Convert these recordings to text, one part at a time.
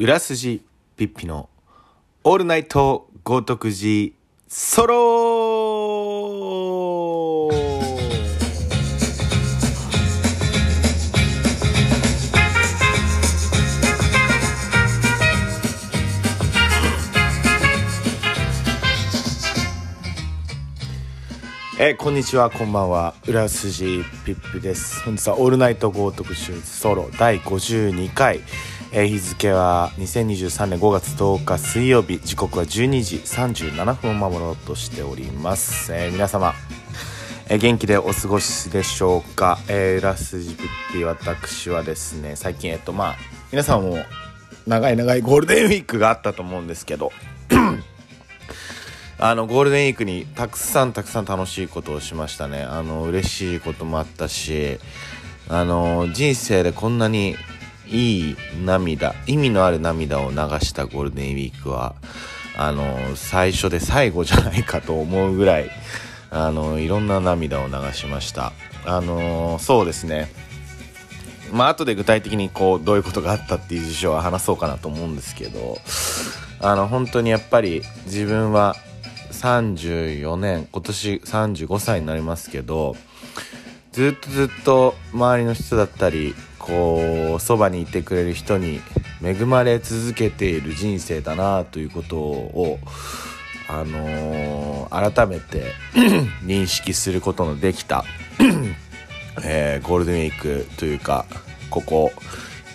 裏筋ピッピのオールナイト豪徳寺ソロえーこんにちはこんばんは。裏筋ピッピです。本日はオールナイト豪徳寺ソロ第52回。えー日付は2023年5月10日水曜日時刻は12時37分を守ろうとしております、えー皆様、えー元気でお過ごしでしょうか、えー、裏筋ピッピ私はですね最近えっとまあ皆さんも長い長いゴールデンウィークがあったと思うんですけど あのゴールデンウィークにたくさんたくさん楽しいことをしましたね。あの嬉しいこともあったしあの人生でこんなにいい涙意味のある涙を流したゴールデンウィークはあの最初で最後じゃないかと思うぐらいあのいろんな涙を流しました。あのそうですね。まあ後で具体的にこうどういうことがあったっていう事象は話そうかなと思うんですけどあの本当にやっぱり自分は34年今年35歳になりますけどずっとずっと周りの人だったりこうそばにいてくれる人に恵まれ続けている人生だなということをあのー改めて 認識することのできた えーゴールデンウィークというかここ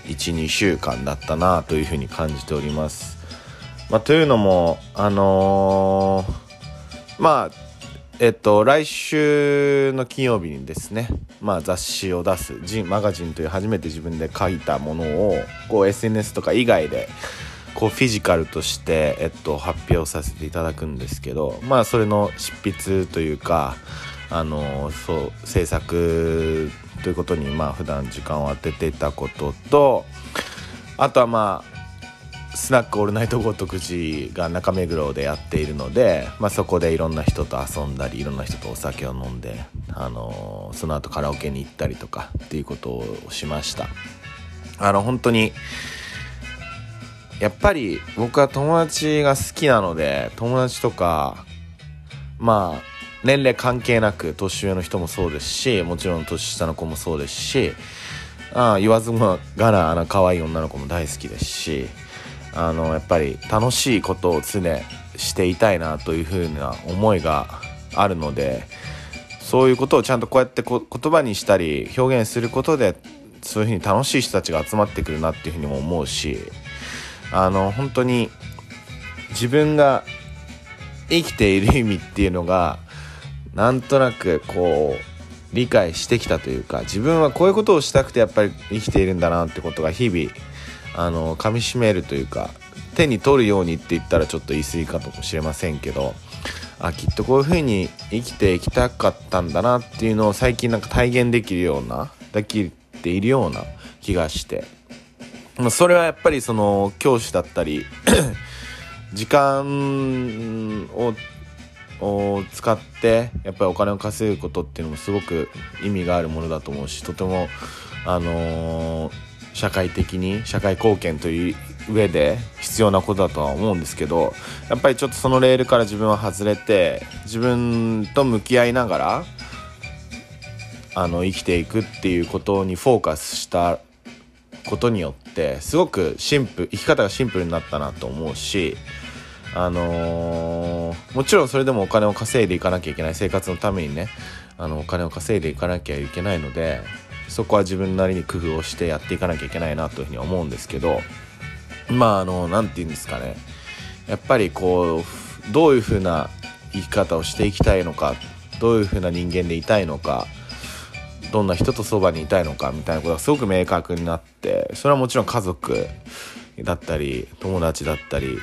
12週間だったなというふうに感じております。まあ、というのもあのーまあえっと来週の金曜日にですね、まあ、雑誌を出す「ジンマガジン」という初めて自分で書いたものをこう SNS とか以外でこうフィジカルとして、えっと、発表させていただくんですけどまあそれの執筆というかあのそう制作ということにまあ普段時間を当てていたこととあとはまあスナックオールナイト豪徳寺が中目黒でやっているので、まあ、そこでいろんな人と遊んだりいろんな人とお酒を飲んで、あのその後カラオケに行ったりとかっていうことをしました。あの本当にやっぱり僕は友達が好きなので友達とかまあ年齢関係なく年上の人もそうですしもちろん年下の子もそうですしああ言わずもがなあの可愛い女の子も大好きですしあのやっぱり楽しいことを常していたいなというふうな思いがあるのでそういうことをちゃんとこうやって言葉にしたり表現することでそういうふうに楽しい人たちが集まってくるなっていうふうにも思うしあの本当に自分が生きている意味っていうのがなんとなくこう理解してきたというか自分はこういうことをしたくてやっぱり生きているんだなってことが日々あの噛みしめるというか手に取るようにって言ったらちょっと言い過ぎかもしれませんけどあきっとこういう風に生きていきたかったんだなっていうのを最近なんか体現できるようなできているような気がして。それはやっぱりその教師だったり 時間をを使ってやっぱりお金を稼ぐことっていうのもすごく意味があるものだと思うしとてもあのー社会的に社会貢献という上で必要なことだとは思うんですけどやっぱりちょっとそのレールから自分は外れて自分と向き合いながらあの生きていくっていうことにフォーカスしたことによってすごくシンプル生き方がシンプルになったなと思うしあのーもちろんそれでもお金を稼いでいかなきゃいけない生活のためにねあのお金を稼いでいかなきゃいけないのでそこは自分なりに工夫をしてやっていかなきゃいけないなというふうに思うんですけどまああの何て言うんですかね。やっぱりこうどういうふうな生き方をしていきたいのかどういうふうな人間でいたいのかどんな人とそばにいたいのかみたいなことがすごく明確になってそれはもちろん家族だったり友達だったり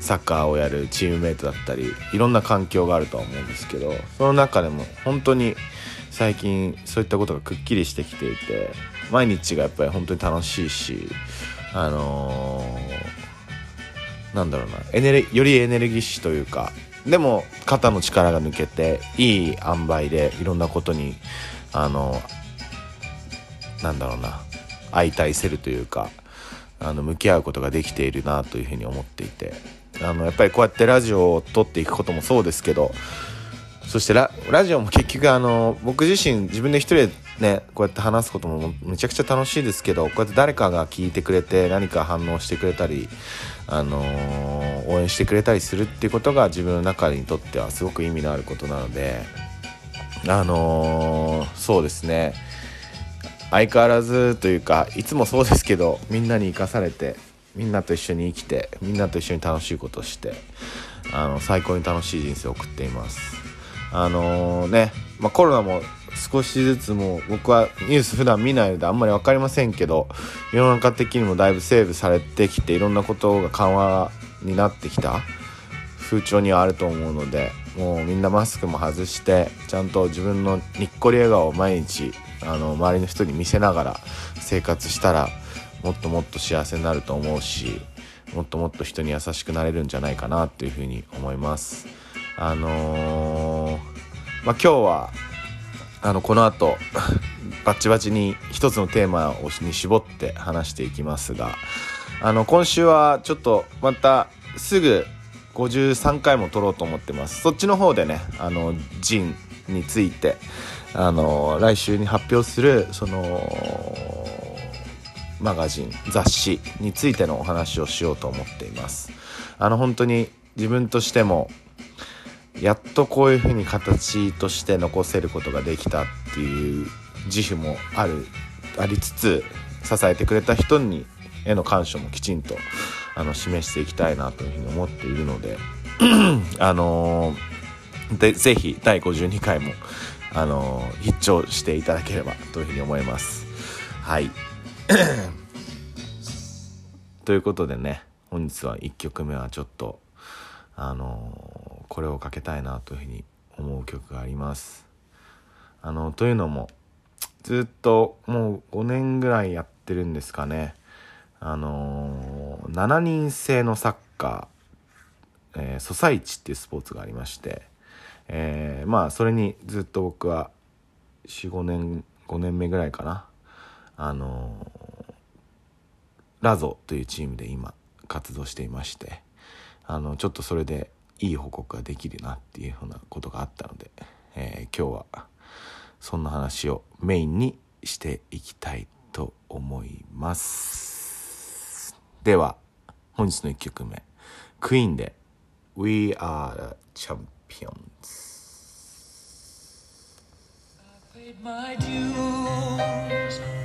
サッカーをやるチームメイトだったりいろんな環境があるとは思うんですけどその中でも本当に最近そういったことがくっきりしてきていて毎日がやっぱり本当に楽しいしあのーなんだろうなエネルよりエネルギッシュというかでも肩の力が抜けていい塩梅でいろんなことにあのなんだろうな相対せるというかあの向き合うことができているなというふうに思っていてあのやっぱりこうやってラジオを撮っていくこともそうですけどそしてラジオも結局あの僕自身自分で一人でねこうやって話すこともめちゃくちゃ楽しいですけどこうやって誰かが聞いてくれて何か反応してくれたり、あのー、応援してくれたりするっていうことが自分の中にとってはすごく意味のあることなのであのー、そうですね。相変わらずというかいつもそうですけどみんなに生かされてみんなと一緒に生きてみんなと一緒に楽しいことをしてあの最高に楽しい人生を送っています。あのー、ね、まあ、コロナも少しずつもう僕はニュース普段見ないのであんまり分かりませんけど世の中的にもだいぶセーブされてきていろんなことが緩和になってきた風潮にはあると思うのでもうみんなマスクも外してちゃんと自分のにっこり笑顔を毎日あの周りの人に見せながら生活したらもっともっと幸せになると思うしもっともっと人に優しくなれるんじゃないかなっていうふうに思います。あのー、まあ、今日はあのこの後 バッチバチに一つのテーマに絞って話していきますがあの今週はちょっとまたすぐ53回も撮ろうと思ってます。そっちの方でねあのジンについてあの来週に発表するそのマガジン雑誌についてのお話をしようと思っています。あの本当に自分としてもやっとこういうふうに形として残せることができたっていう自負もあるありつつ支えてくれた人にへの感謝もきちんとあの示していきたいなというふうに思っているので あのー、でぜひ第52回もあのー、必聴していただければというふうに思います。はい。ということでね本日は1曲目はちょっとあのこれをかけたいなというふうに思う曲があります。あのというのもずっともう5年ぐらいやってるんですかね。あの7人制のサッカー、えー、ソサイチっていうスポーツがありまして、えー、まあそれにずっと僕は45年5年目ぐらいかな。あのラゾというチームで今活動していましてあのちょっとそれでいい報告ができるなっていうふうなことがあったので、えー、今日はそんな話をメインにしていきたいと思います。では本日の1曲目クイーンで「We Are the Champions」my dues.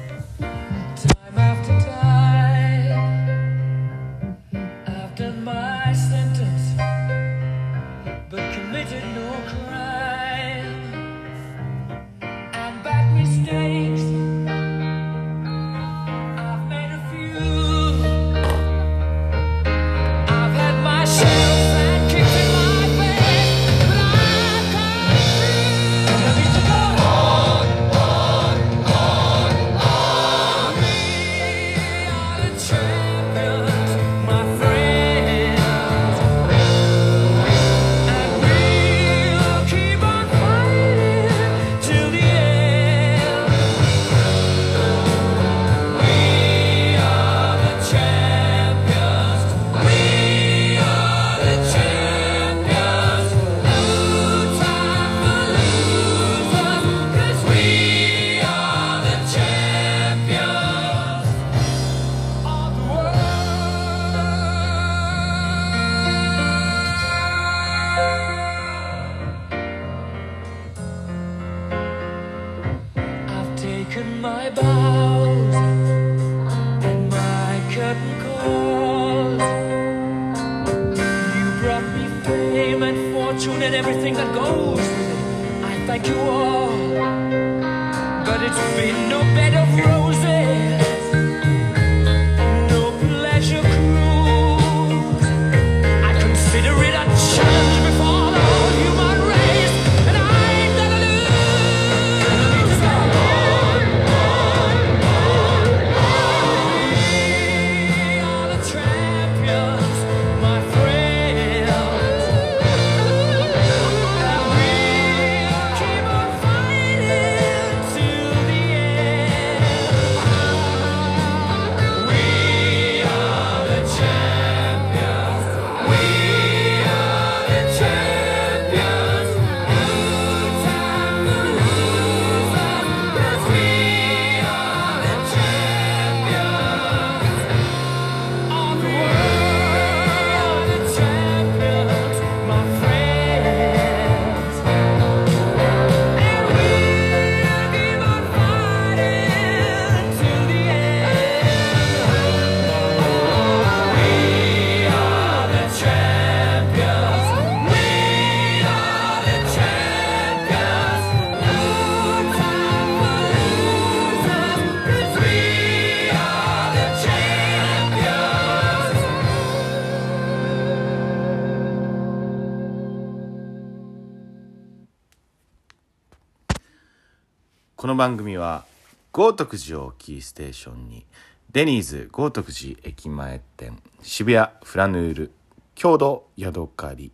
番組は豪徳寺をキーステーションにデニーズ豪徳寺駅前店渋谷フラヌール郷土ヤドカリ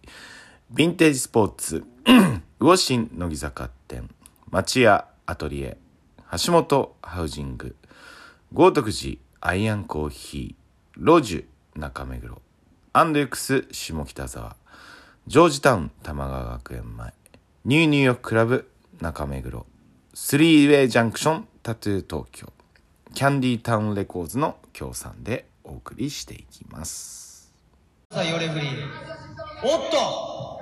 ヴィンテージスポーツ 魚心乃木坂店町屋アトリエ橋本ハウジング豪徳寺アイアンコーヒーロジュ中目黒アンドユクス下北沢ジョージタウン玉川学園前ニューニューヨーククラブ中目黒。スリーウェイジャンクションタトゥー東京キャンディータウンレコーズの協賛でお送りしていきますさあ、ヨレフリー。おっとあ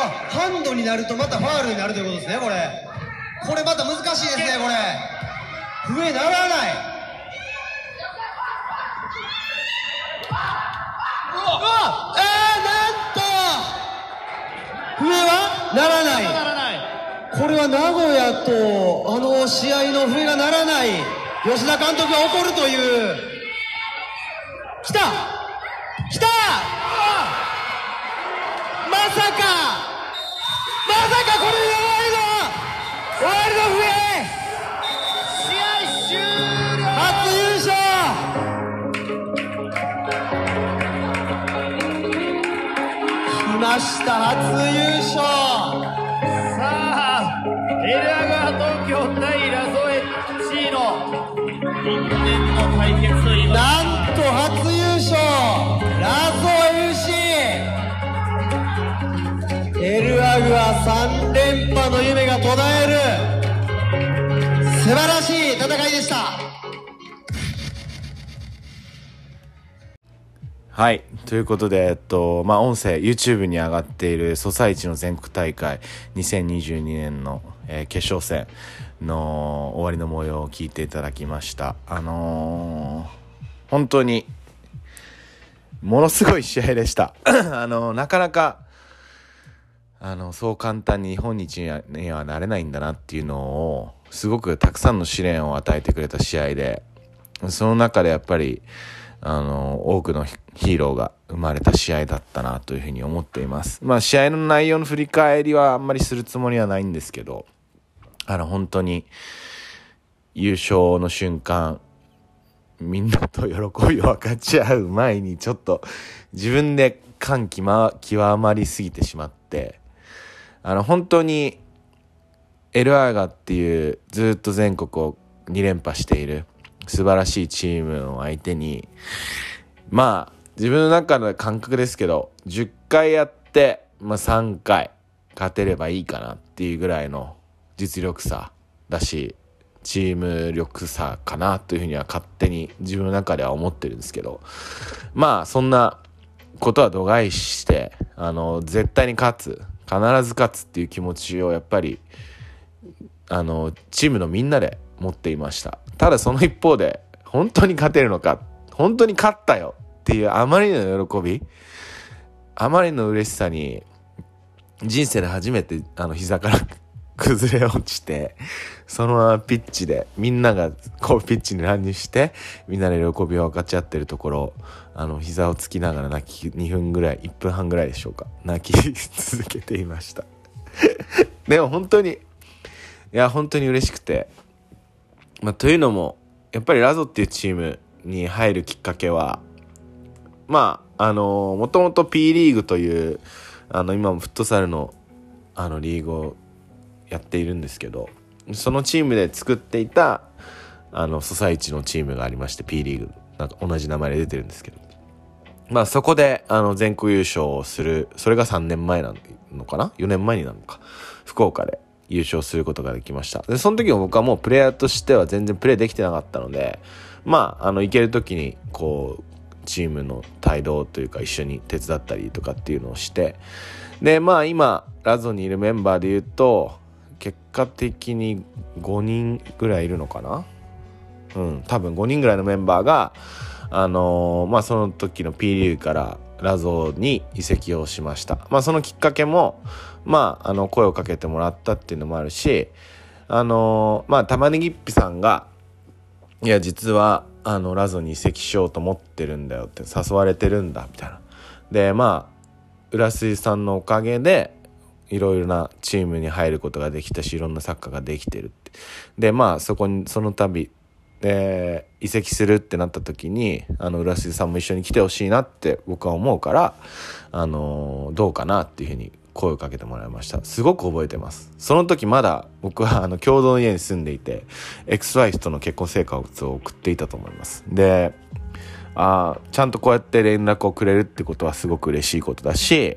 あ、ハンドになるとまたファールになるということですね、これ。これまた難しいですね、これ。笛ならない。うわえー、なはならない。これは名古屋とあの試合の笛がならない。吉田監督が怒るという。来た。来た。まさか。まさかこれで終わりの。終わりの笛。試合終了。初優勝した初優勝さあ、エルアガ東京対ラゾエ C の因縁の対決といいますなんと初優勝ラゾ FC エルアグは3連覇の夢が途絶える素晴らしい戦いでしたはい。ということで、えっと、まあ、音声、YouTube に上がっている、ソサイチの全国大会2022年の、えー決勝戦の終わりの模様を聞いていただきました。あのー本当に、ものすごい試合でした。あのーなかなか、あの、そう簡単に日本一にはにはなれないんだなっていうのを、すごくたくさんの試練を与えてくれた試合で、その中でやっぱり、あの、多くのヒーローが生まれた試合だったなというふうに思っています。まあ試合の内容の振り返りはあんまりするつもりはないんですけど、あの本当に優勝の瞬間、みんなと喜びを分かち合う前にちょっと自分で感極ま極まりすぎてしまって、あの本当にエルアーガっていうずっと全国を2連覇している素晴らしいチームを相手にまあ自分の中の感覚ですけど10回やって、まあ、3回勝てればいいかなっていうぐらいの実力差だしチーム力差かなというふうには勝手に自分の中では思ってるんですけどまあそんなことは度外視してあの絶対に勝つ必ず勝つっていう気持ちをやっぱりあのチームのみんなで持っていました。ただその一方で本当に勝てるのか本当に勝ったよっていうあまりの喜びあまりの嬉しさに人生で初めてあの膝から 崩れ落ちてそのままピッチでみんながこうピッチに乱入してみんなで喜びを分かち合ってるところあの膝をつきながら泣き2分ぐらい1分半ぐらいでしょうか泣き続けていました。でも本当にいや本当に嬉しくてまあ、というのもやっぱりラゾっていうチームに入るきっかけはまああのもともと P リーグというあの今もフットサルのあのリーグをやっているんですけどそのチームで作っていたあのソサイチのチームがありまして P リーグなんか同じ名前で出てるんですけど。まあそこであの全国優勝をするそれが3年前なのかな？4年前になるのか？福岡で優勝することができました。でその時も僕はもうプレイヤーとしては全然プレーできてなかったのでまああの行ける時にこうチームの帯同というか一緒に手伝ったりとかっていうのをしてでまあ今ラゾにいるメンバーで言うと結果的に5人ぐらいいるのかな？うん多分5人ぐらいのメンバーがあのーまあその時の P リーグからラゾに移籍をしました。まあそのきっかけもまああの声をかけてもらったっていうのもあるしあのーまあ玉ねぎっぴさんがいや実はあのラゾに移籍しようと思ってるんだよって誘われてるんだみたいな。でまあ浦水さんのおかげでいろいろなチームに入ることができたしいろんなサッカーができてるって。でまあそこにその度で移籍するってなった時にあの浦杉さんも一緒に来てほしいなって僕は思うからあのどうかなっていうふうに声をかけてもらいました。すごく覚えてます。その時まだ僕はあの共同の家に住んでいて XY との結婚生活を送っていたと思います。であちゃんとこうやって連絡をくれるってことはすごく嬉しいことだし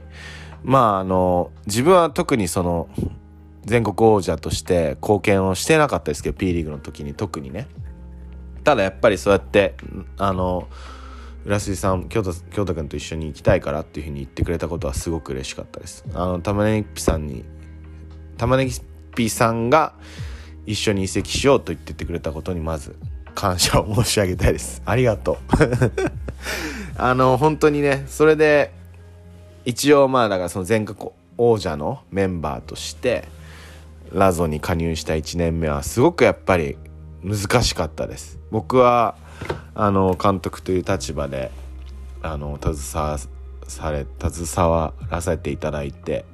まああの自分は特にその全国王者として貢献をしてなかったですけど P リーグの時に特にね。ただやっぱりそうやってあの浦杉さん京都京太君と一緒に行きたいからっていうふうに言ってくれたことはすごく嬉しかったです。あの玉ねぎぴさんに玉ねぎさんが一緒に移籍しようと言っててくれたことにまず感謝を申し上げたいです。ありがとう。あの本当にねそれで一応まあだからその全国王者のメンバーとしてラゾに加入した1年目はすごくやっぱり難しかったです。僕はあの監督という立場であの携わされ携わらせていただいて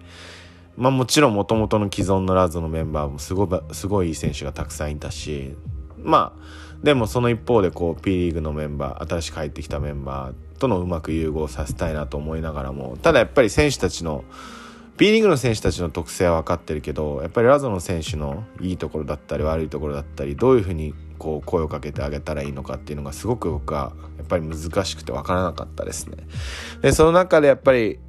まあもちろんもともとの既存のラゾのメンバーもすごすごいいい選手がたくさんいたしまあでもその一方でこう P リーグのメンバー新しく入ってきたメンバーとのうまく融合させたいなと思いながらもただやっぱり選手たちの B リーグの選手たちの特性は分かってるけどやっぱりラゾの選手のいいところだったり悪いところだったりどういうふうにこう声をかけてあげたらいいのかっていうのがすごく僕はやっぱり難しくて分からなかったですね。でその中でやっぱり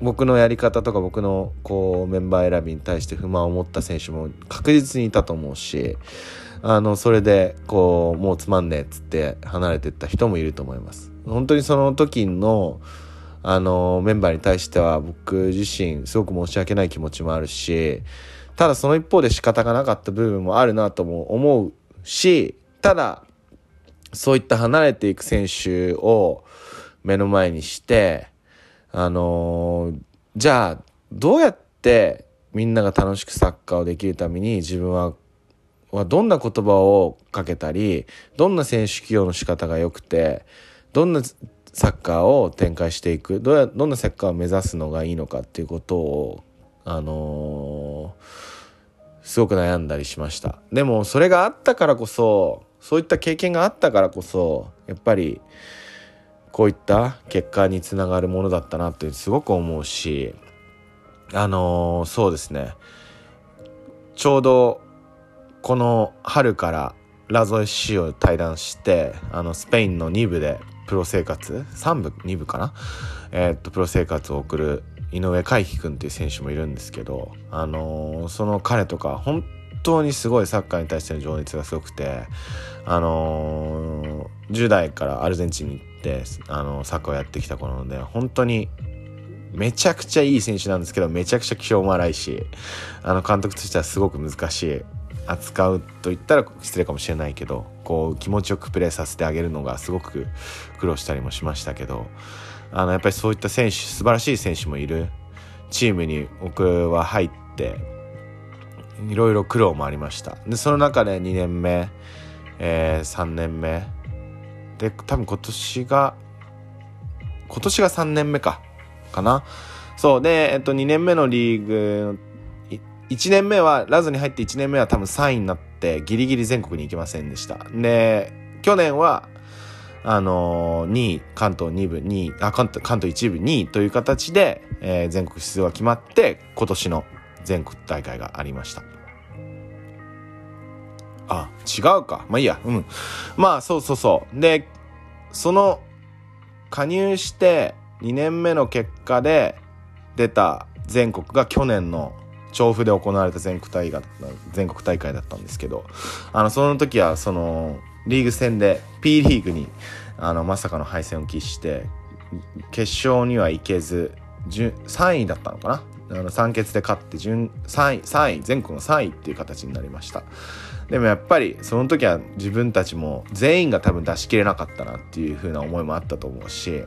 僕のやり方とか僕のこうメンバー選びに対して不満を持った選手も確実にいたと思うしあのそれでこうもうつまんねえっつって離れてった人もいると思います。本当にその時のあのメンバーに対しては僕自身すごく申し訳ない気持ちもあるしただその一方で仕方がなかった部分もあるなとも思うしただそういった離れていく選手を目の前にしてあのじゃあどうやってみんなが楽しくサッカーをできるために自分ははどんな言葉をかけたりどんな選手起用の仕方が良くてどんなサッカーを展開していくどうやどんなサッカーを目指すのがいいのかっていうことをあのー、すごく悩んだりしました。でもそれがあったからこそそういった経験があったからこそやっぱりこういった結果につながるものだったなってすごく思うしあのー、そうですね。ちょうどこの春からラゾ FC を対談してあのスペインの2部でプロ生活3部2部かな？えー、っとプロ生活を送る井上海輝君っていう選手もいるんですけどあのー、その彼とか本当にすごいサッカーに対しての情熱がすごくてあのー、10代からアルゼンチンに行ってあのサッカーをやってきた子なので本当にめちゃくちゃいい選手なんですけどめちゃくちゃ気性も荒いしあの監督としてはすごく難しい扱うと言ったら失礼かもしれないけどこう気持ちよくプレーさせてあげるのがすごく苦労したりもしましたけどあのやっぱりそういった選手素晴らしい選手もいる。チームに僕は入っていろいろ苦労もありました。でその中で2年目、えー、3年目。で多分今年が今年が3年目かかな。そうで、えっと、2年目のリーグ1年目は、ラズに入って1年目は多分3位になって、ギリギリ全国に行けませんでした。で、去年は、あのー、2位、関東2部、2位、あ、関東、関東1部2位という形で、えー、全国出場が決まって、今年の全国大会がありました。あ、違うか。まあいいや、うん。まあ、そうそうそう。で、その、加入して2年目の結果で出た全国が去年の調布で行われた全国大会全国大会だったんですけどあのその時はそのリーグ戦で P リーグにあのまさかの敗戦を喫して決勝には行けず3位だったのかな？あの3決で勝って順3位3位全国の3位っていう形になりました。でもやっぱりその時は自分たちも全員が多分出し切れなかったなっていう風な思いもあったと思うし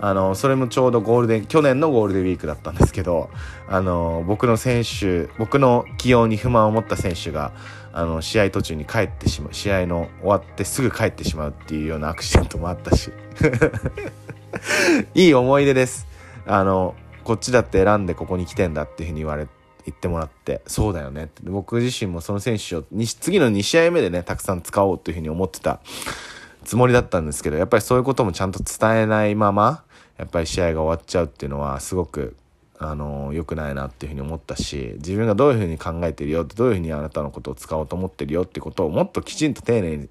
あのそれもちょうどゴールデン去年のゴールデンウィークだったんですけどあの僕の選手僕の起用に不満を持った選手があの試合途中に帰ってしまう試合の終わってすぐ帰ってしまうっていうようなアクシデントもあったし。いい思い出です。あのこっちだって選んでここに来てんだっていうふうに言われ言ってもらってそうだよねって。僕自身もその選手をに次の2試合目でねたくさん使おうというふうに思ってたつもりだったんですけどやっぱりそういうこともちゃんと伝えないままやっぱり試合が終わっちゃうっていうのはすごくあの良くないなっていうふうに思ったし自分がどういうふうに考えてるよってどういうふうにあなたのことを使おうと思ってるよってことをもっときちんと丁寧に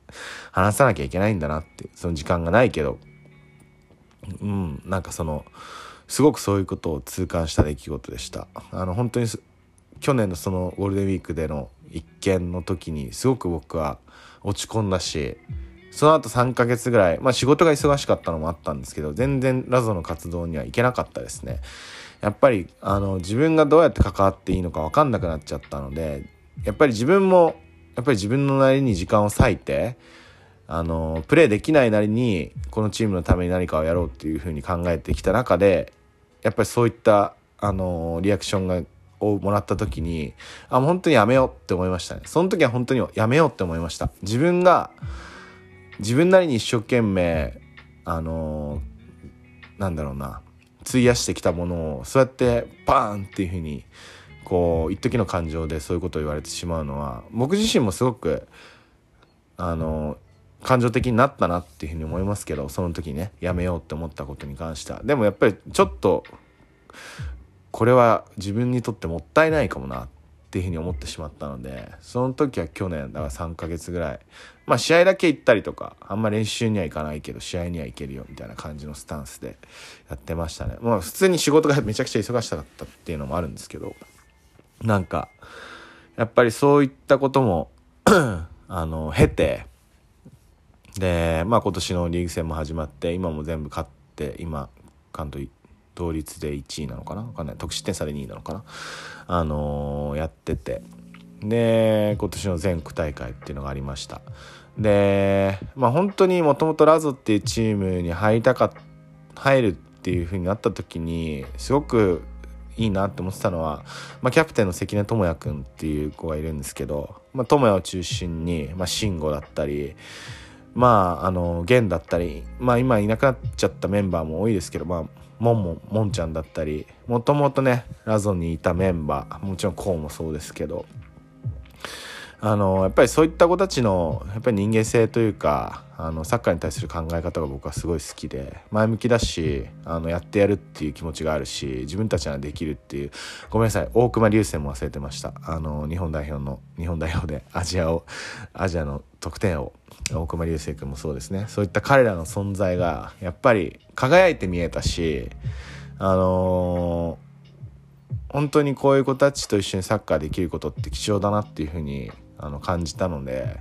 話さなきゃいけないんだなってその時間がないけどうんなんかそのすごくそういうことを痛感した出来事でしたあの本当に去年のそのゴールデンウィークでの一件の時にすごく僕は落ち込んだしその後3ヶ月ぐらい、まあ仕事が忙しかったのもあったんですけど、全然ラゾの活動には行けなかったですね。やっぱり、あの、自分がどうやって関わっていいのか分かんなくなっちゃったので、やっぱり自分も、やっぱり自分のなりに時間を割いて、あの、プレーできないなりに、このチームのために何かをやろうっていうふうに考えてきた中で、やっぱりそういった、あの、リアクションがをもらった時にあ本当にやめようって思いましたね。その時は本当にやめようって思いました。自分が自分なりに一生懸命あの、なんだろうな費やしてきたものをそうやってバーンっていうふうにこう一時の感情でそういうことを言われてしまうのは僕自身もすごくあの感情的になったなっていうふうに思いますけどその時ねやめようって思ったことに関しては。でもやっぱりちょっとこれは自分にとってもったいないかもなっていうふうに思ってしまったのでその時は去年だから3ヶ月ぐらい。まあ試合だけ行ったりとかあんま練習には行かないけど試合には行けるよみたいな感じのスタンスでやってましたね。まあ普通に仕事がめちゃくちゃ忙しかったっていうのもあるんですけどなんかやっぱりそういったことも あの経てでまあ今年のリーグ戦も始まって今も全部勝って今関東同率で1位なのかな？かんない。得失点差で2位なのかな？あのー、やってて。で今年の全区大会っていうのがありました。でまあ本当にもともとラゾっていうチームに入りたか入るっていう風になった時にすごくいいなって思ってたのは、まあ、キャプテンの関根智也君っていう子がいるんですけど、まあ、智也を中心に、まあ、慎吾だったりまああの源だったり、まあ、今いなくなっちゃったメンバーも多いですけど、まあ、もんもんもんちゃんだったりもともとねラゾンにいたメンバーもちろんこうもそうですけどあのやっぱりそういった子たちのやっぱり人間性というかあのサッカーに対する考え方が僕はすごい好きで前向きだしあのやってやるっていう気持ちがあるし自分たちはできるっていうごめんなさい大熊流星も忘れてました。あの日本代表の日本代表でアジアをアジアの得点を大熊流星君もそうですね。そういった彼らの存在がやっぱり輝いて見えたしあのー、本当にこういう子たちと一緒にサッカーできることって貴重だなっていうふうにあの感じたので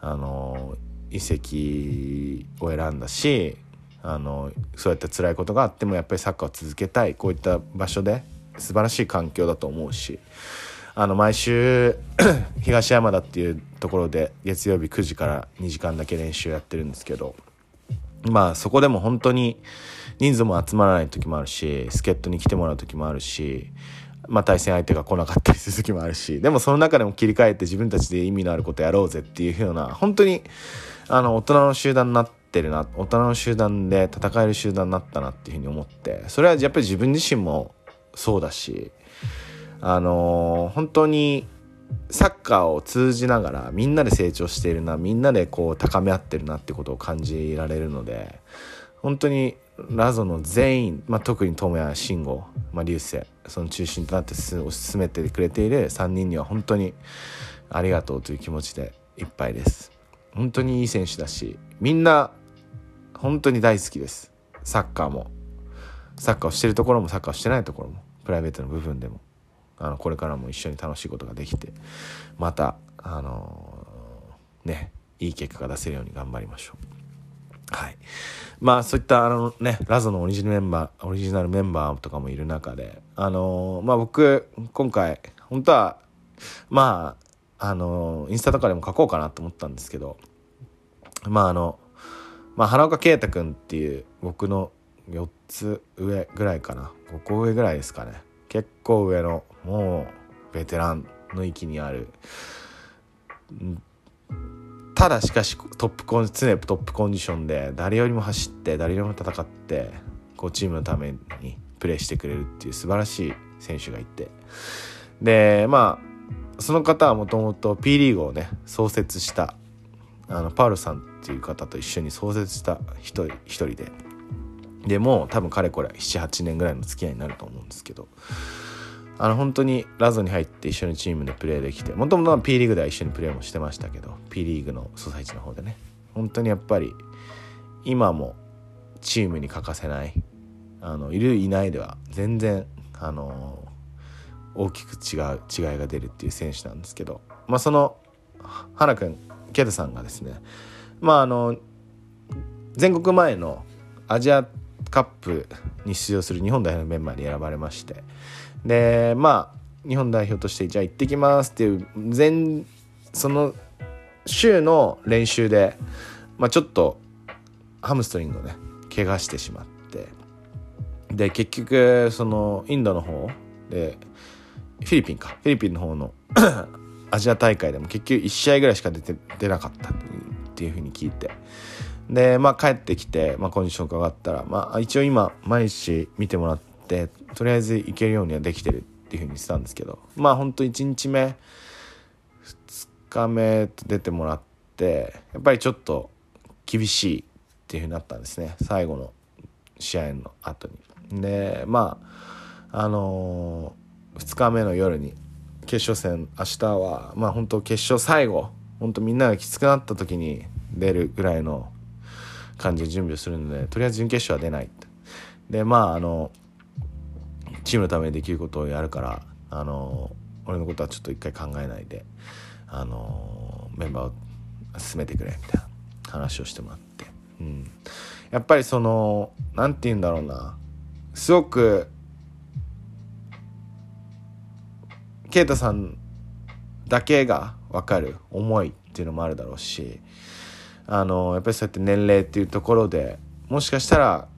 あの移籍を選んだしあのそうやって辛いことがあってもやっぱりサッカーを続けたい。こういった場所で素晴らしい環境だと思うしあの毎週 東山田っていうところで月曜日9時から2時間だけ練習やってるんですけどまあそこでも本当に人数も集まらない時もあるし助っ人に来てもらう時もあるしまあ、対戦相手が来なかったりする時もあるしでもその中でも切り替えて自分たちで意味のあることやろうぜっていうような本当にあの大人の集団になってるな大人の集団で戦える集団になったなっていうふうに思ってそれはやっぱり自分自身もそうだしあのー、本当にサッカーを通じながらみんなで成長しているなみんなでこう高め合ってるなってことを感じられるので本当にラゾの全員、まあ、特に智也慎吾、まあ、流星その中心となって進めてくれている3人には本当にありがとうという気持ちでいっぱいです。本当にいい選手だしみんな本当に大好きです。サッカーも。サッカーをしてるところもサッカーをしてないところも。プライベートの部分でも。あのこれからも一緒に楽しいことができてまたあのー、ねいい結果が出せるように頑張りましょう。はい。まあそういったあのねラゾのオリジナルメンバーオリジナルメンバーとかもいる中であのー、まあ僕今回本当はまああのー、インスタとかでも書こうかなと思ったんですけどまああのまあ花岡圭太君っていう僕の4つ上ぐらいかな。5個上ぐらいですかね。結構上のもうベテランの域にあるただしかしトップコン常にトップコンディションで誰よりも走って誰よりも戦ってこうチームのためにプレーしてくれるっていう素晴らしい選手がいてでまあその方はもともと P リーグをね創設したあのパウルさんっていう方と一緒に創設した一人一人ででも多分かれこれ78年ぐらいの付き合いになると思うんですけどあの本当にラゾに入って一緒にチームでプレーできてもともと P リーグでは一緒にプレーもしてましたけど P リーグのソサイチの方でね本当にやっぱり今もチームに欠かせないあのいるいないでは全然あの大きく違う違いが出るっていう選手なんですけど、まあ、その花君ケトさんがですねまああの全国前のアジアカップに出場する日本代表のメンバーに選ばれまして。でまあ日本代表としてじゃあ行ってきますっていう前その週の練習で、まあ、ちょっとハムストリングをね怪我してしまって。で結局そのインドの方でフィリピンかフィリピンの方の アジア大会でも結局1試合ぐらいしか出て出なかったっていうふうに聞いて。でまあ帰ってきて、まあ、コンディション伺ったら、まあ、一応今毎日見てもらってとりあえず行けるようにはできてるっていうふうにしてたんですけどまあ本当1日目2日目と出てもらってやっぱりちょっと厳しいっていうふうになったんですね最後の試合の後に。でまああのー、2日目の夜に決勝戦明日はまあ本当決勝最後本当みんながきつくなった時に出るぐらいの感じで準備をするのでとりあえず準決勝は出ない。でまああのチームのためにできることをやるからあの俺のことはちょっと一回考えないであのメンバーを進めてくれみたいな話をしてもらって、うん、やっぱりその何て言うんだろうな。すごく啓太さんだけが分かる思いっていうのもあるだろうしあのやっぱりそうやって年齢っていうところでもしかしたら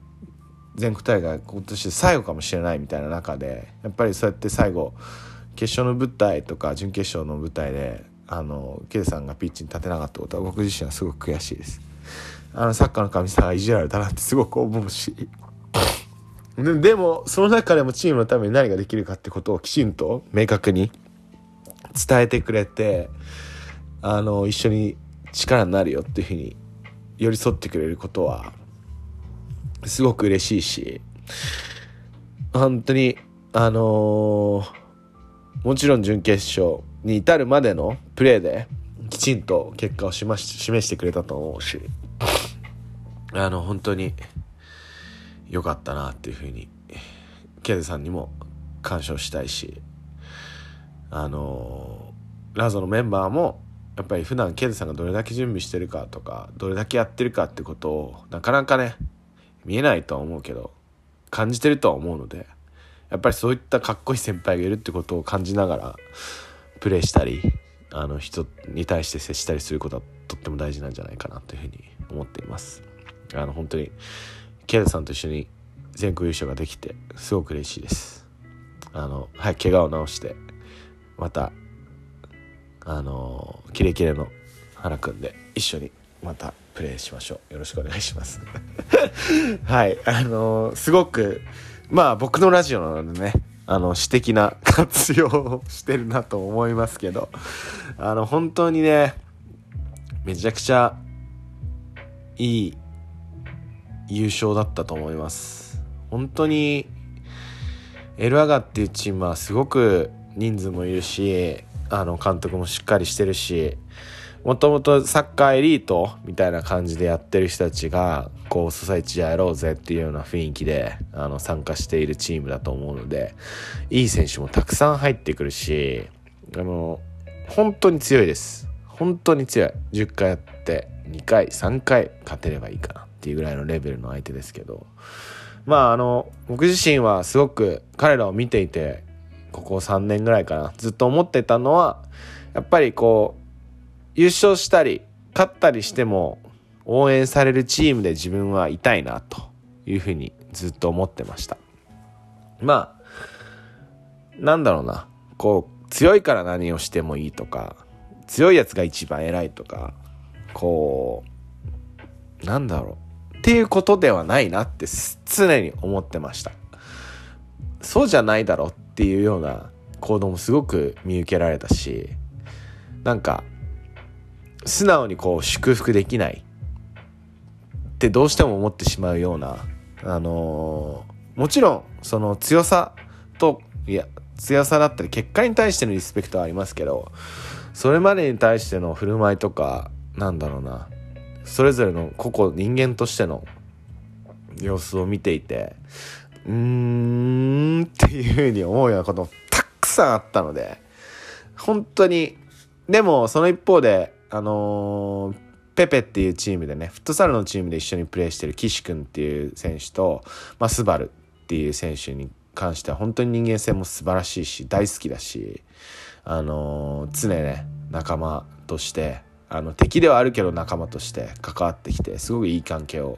全国大会今年最後かもしれないみたいな中でやっぱりそうやって最後決勝の舞台とか準決勝の舞台であのケイさんがピッチに立てなかったことは僕自身はすごく悔しいです。あのサッカーの神様いじられたなってすごく思うし。ででもその中でもチームのために何ができるかってことをきちんと明確に伝えてくれてあの一緒に力になるよっていうふうに寄り添ってくれることはすごく嬉しいし本当にあのー、もちろん準決勝に至るまでのプレーできちんと結果を示してくれたと思うしあの本当に良かったなっていうふうにケイさんにも感謝したいしあのー、ラゾのメンバーもやっぱり普段ケンさんがどれだけ準備してるかとかどれだけやってるかってことをなかなかね見えないとは思うけど感じてるとは思うのでやっぱりそういったかっこいい先輩がいるってことを感じながらプレーしたりあの人に対して接したりすることはとっても大事なんじゃないかなというふうに思っています。あの本当にケンさんと一緒に全国優勝ができてすごく嬉しいです。あのはい怪我を治してまたあのキレキレの原くんで一緒にまたプレイしましょう。よろしくお願いします。はい。あのすごくまあ僕のラジオなのでねあの私的な活用をしてるなと思いますけどあの本当にねめちゃくちゃいい優勝だったと思います。本当にエルアガっていうチームはすごく人数もいるしあの監督もしっかりしてるしもともとサッカーエリートみたいな感じでやってる人たちがこうソサイチやろうぜっていうような雰囲気であの参加しているチームだと思うのでいい選手もたくさん入ってくるしあの本当に強いです。本当に強い。10回やって2回3回勝てればいいかなっていうぐらいのレベルの相手ですけど。まああの僕自身はすごく彼らを見ていてここ3年ぐらいかな。ずっと思ってたのはやっぱりこう優勝したり勝ったりしても応援されるチームで自分はいたいなというふうにずっと思ってました。まあなんだろうな。こう強いから何をしてもいいとか強いやつが一番偉いとかこうなんだろう。っていうことではないなって常に思ってました。そうじゃないだろっていうような行動もすごく見受けられたしなんか素直にこう祝福できない。ってどうしても思ってしまうようなあのー、もちろんその強さといや強さだったり結果に対してのリスペクトはありますけどそれまでに対しての振る舞いとかなんだろうなそれぞれの個々人間としての様子を見ていてうーんっていうふうに思うようなこともたくさんあったので本当にでもその一方であのー、ペペっていうチームでねフットサルのチームで一緒にプレーしてる岸君っていう選手と、まあ、スバルっていう選手に関しては本当に人間性も素晴らしいし大好きだしあのー、常ね仲間としてあの敵ではあるけど仲間として関わってきてすごくいい関係を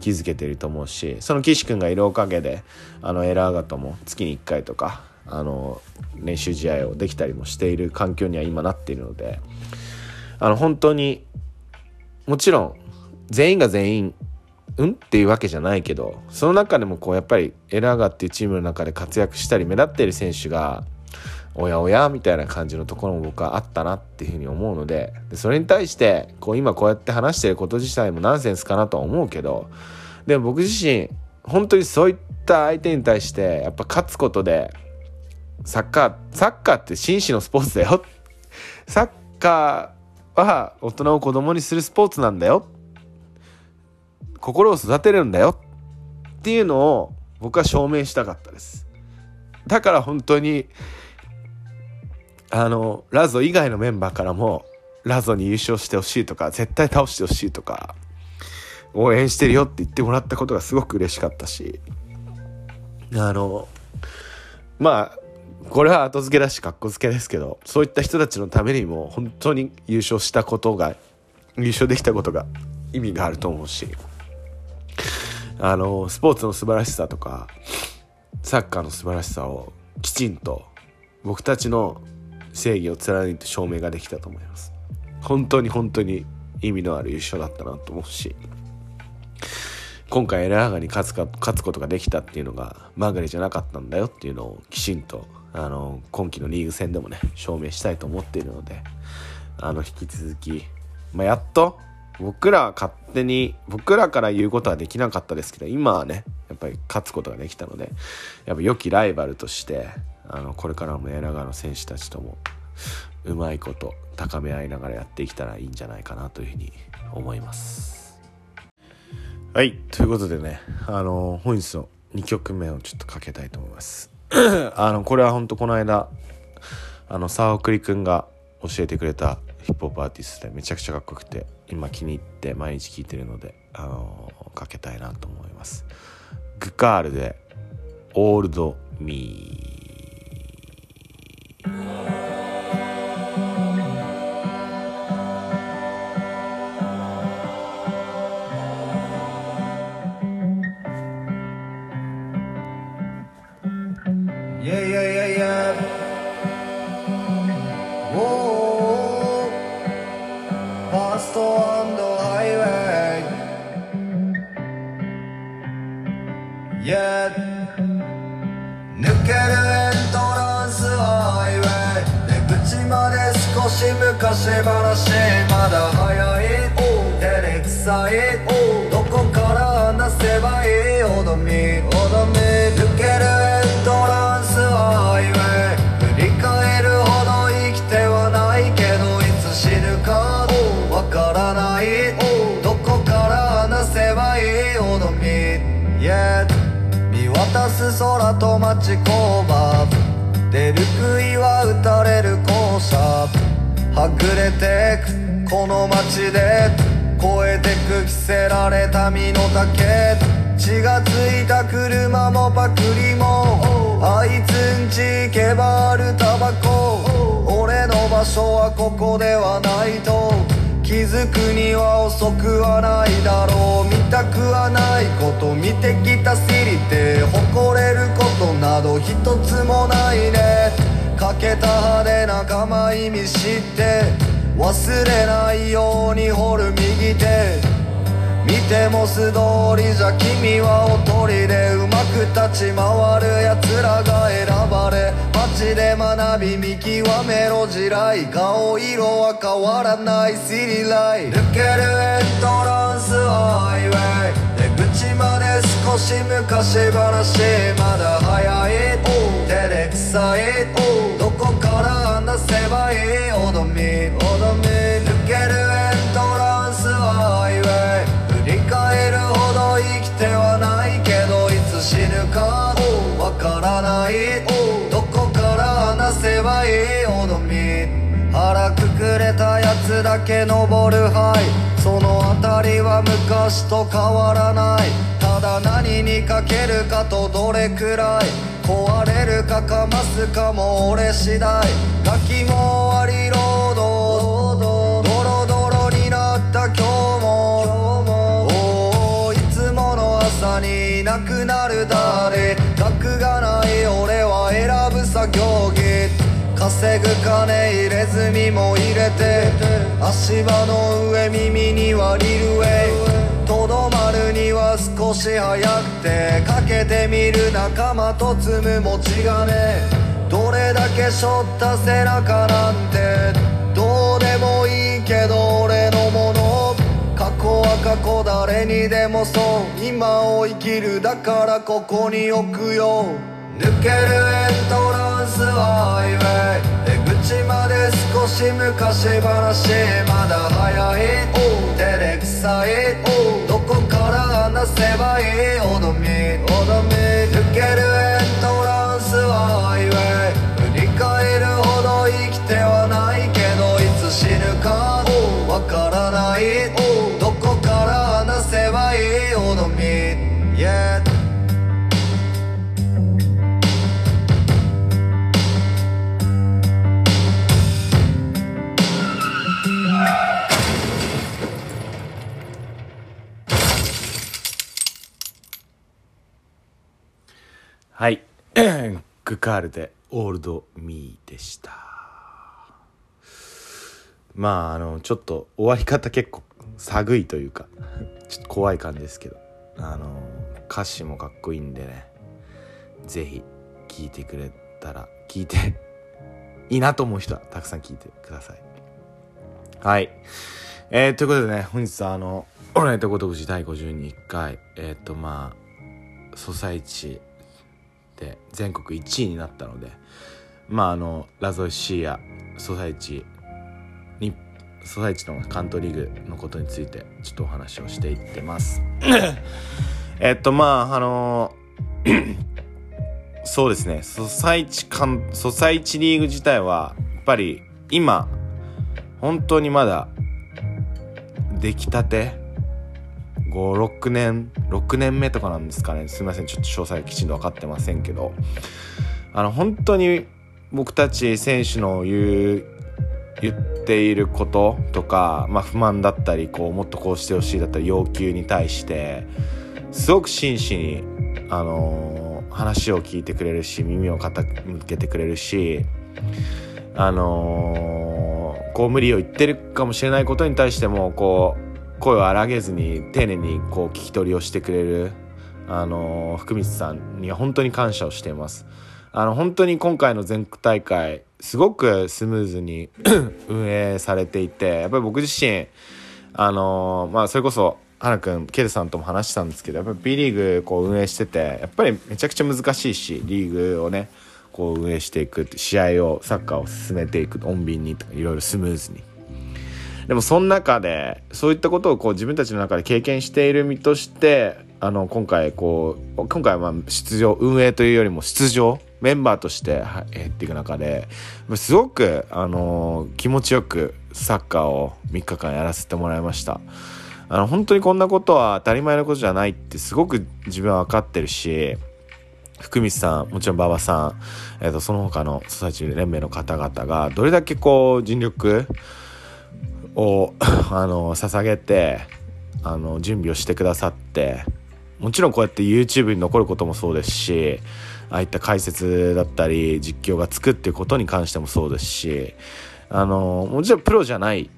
築けてると思うしその岸君がいるおかげであのエラーガトも月に1回とかあの練習試合をできたりもしている環境には今なっているのであの本当にもちろん全員が全員うん？っていうわけじゃないけどその中でもこうやっぱりエラーガっていうチームの中で活躍したり目立っている選手がおやおやみたいな感じのところも僕はあったなっていうふうに思うのででそれに対してこう今こうやって話してること自体もナンセンスかなとは思うけどでも僕自身本当にそういった相手に対してやっぱ勝つことでサッカーサッカーって紳士のスポーツだよ。サッカーは大人を子供にするスポーツなんだよ。心を育てるんだよ。っていうのを僕は証明したかったです。だから本当にあのラゾ以外のメンバーからもラゾに優勝してほしいとか絶対倒してほしいとか応援してるよって言ってもらったことがすごく嬉しかったしあのまあこれは後付けだし格好付けですけどそういった人たちのためにも本当に優勝したことが優勝できたことが意味があると思うしあのスポーツの素晴らしさとかサッカーの素晴らしさをきちんと僕たちの正義を貫いて証明ができたと思います。本当に本当に意味のある優勝だったなと思うし今回エラーガに勝つか勝つことができたっていうのがマーガリじゃなかったんだよっていうのをきちんとあの今季のリーグ戦でもね証明したいと思っているのであの引き続き、まあ、やっと僕らは勝手に僕らから言うことはできなかったですけど今はねやっぱり勝つことができたのでやっぱ良きライバルとしてあのこれからもエラガの選手たちともうまいこと高め合いながらやっていけたらいいんじゃないかなというふうに思います。はいということでねあの本日の2曲目をちょっとかけたいと思います。あのこれは本当この間あの沢送りくんが教えてくれたヒップホップアーティストでめちゃくちゃかっこよくて今気に入って毎日聴いてるのであのかけたいなと思います。グカールで「オールド・ミー」Yeah, yeah, yeah, yeah. Whoa, fast on the highway. Yeah, look at it. 昔話まだ早い照れくさいどこから話せばいいおどみおどみ抜けるエントランスハイウェイ振り返るほど生きてはないけどいつ死ぬかわからないどこから話せばいいおどみ Yeah 見渡す空と街工場。出る杭は打たれる校舎はぐれてくこの街で越えてく着せられた身の丈。血がついた車もパクリも。あいつんち行けばあるタバコ。俺の場所はここではないと。気づくには遅くはないだろう。見たくはないこと。見てきたすぎて誇れることなど一つもないね。かけた派手な構い見知って忘れないように掘る右手。見ても素通りじゃ君はおとりでうまく立ち回る奴らが選ばれ街で学び見極めろ地雷。顔色は変わらないシリライ。抜けるエントランスハイウェイ。出口まで少し昔話。まだ早い。照れくさい。どこから話せばいい？おどみおどみ抜けるエントランスはハイウェイ振り返るほど生きてはないけどいつ死ぬかわからないどこから話せばいいおどみ腹くくれたやつだけ登る範囲。その辺りは昔と変わらない。ただ何にかけるかとどれくらい。壊れるかかますかも俺次第。ガキも稼ぐ金入れ墨も入れて足場の上耳にはリルウェイ。とどまるには少し早くてかけてみる仲間と積む持ち金。どれだけ背負った背中なんてどうでもいいけど俺のもの。過去は過去誰にでもそう。今を生きるだからここに置くよ。抜けるエントランスハイウェイ。出口まで少し昔話まだ早い。照れくさい。どこから話せばいい？おどみおどみ抜けるエントランスハイウェイ。振り返るほど生きてはないけどいつ死ぬかわからない。はい。グカールでオールドミーでした。まああのちょっと終わり方結構寒いというかちょっと怖い感じですけど。あの歌詞もかっこいいんでね。是非聴いてくれたら聞いていいなと思う人はたくさん聞いてください。はい。えー、ということでね本日はあの「オールナイトごとくじ第52回」えっ、とまあソサイチで全国1位になったのでまああのラゾイシーやソサイチにソサイチのカントリーグのことについてちょっとお話をしていってます。えっとまああの そうですね。ソサイチカンソサイチリーグ自体はやっぱり今本当にまだ出来たて56年6年目とかなんですかね。すみません。ちょっと詳細きちんと分かってませんけど。あの本当に僕たち選手の言う言っていることとか、まあ、不満だったりこうもっとこうしてほしいだったり要求に対してすごく真摯に、あのー話を聞いてくれるし耳を傾けてくれるしあのーこう無理を言ってるかもしれないことに対してもこう声を荒げずに丁寧にこう聞き取りをしてくれる、あのー福光さんには本当に感謝をしています。あの本当に今回の全国大会すごくスムーズに 運営されていてやっぱり僕自身あのーまあそれこそ花くんケルさんとも話したんですけどやっぱり B リーグこう運営しててやっぱりめちゃくちゃ難しいしリーグをねこう運営していく試合をサッカーを進めていく穏便にとかいろいろスムーズにでもその中でそういったことをこう自分たちの中で経験している身としてあの今回こう今回はまあ出場運営というよりも出場メンバーとしては入っていく中ですごくあの気持ちよくサッカーを3日間やらせてもらいました。あの本当にこんなことは当たり前のことじゃないってすごく自分は分かってるし福光さんもちろん馬場さん、えー、とその他のソサイチ連盟の方々がどれだけこう尽力を あの捧げてあの準備をしてくださってもちろんこうやって YouTube に残ることもそうですしああいった解説だったり実況がつくっていうことに関してもそうですしあのもちろんプロじゃない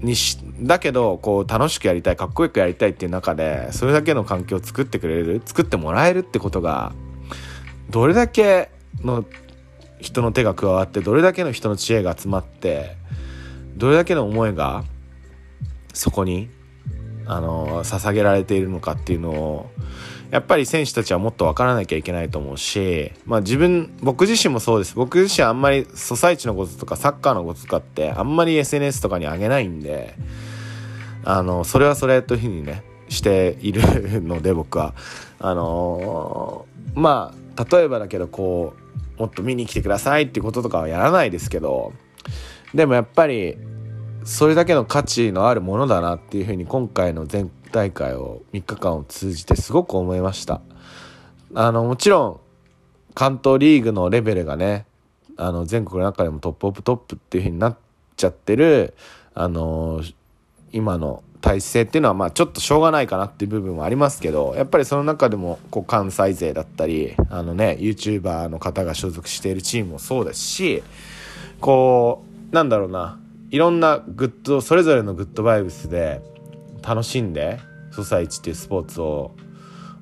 にしだけどこう楽しくやりたいかっこよくやりたいっていう中でそれだけの環境を作ってくれる作ってもらえるってことがどれだけの人の手が加わってどれだけの人の知恵が集まってどれだけの思いがそこにあの捧げられているのかっていうのをやっぱり選手たちはもっと分からなきゃいけないと思うし、まあ自分、僕自身もそうです。僕自身あんまりソサイチのこととかサッカーのこととかってあんまり SNS とかに上げないんで、あの、それはそれというふうにね、しているので僕は。あのー、まあ、例えばだけどこう、もっと見に来てくださいっていうこととかはやらないですけど、でもやっぱり、それだけの価値のあるものだなっていうふうに今回の全大会を3日間を通じてすごく思いました。あのもちろん関東リーグのレベルがねあの全国の中でもトップオブトップっていう風になっちゃってるあの今の体制っていうのはまあちょっとしょうがないかなっていう部分はありますけどやっぱりその中でもこう関西勢だったりあのね YouTuber の方が所属しているチームもそうですしこうなんだろうな。いろんなグッドそれぞれのグッドバイブスで楽しんでソサイチっていうスポーツを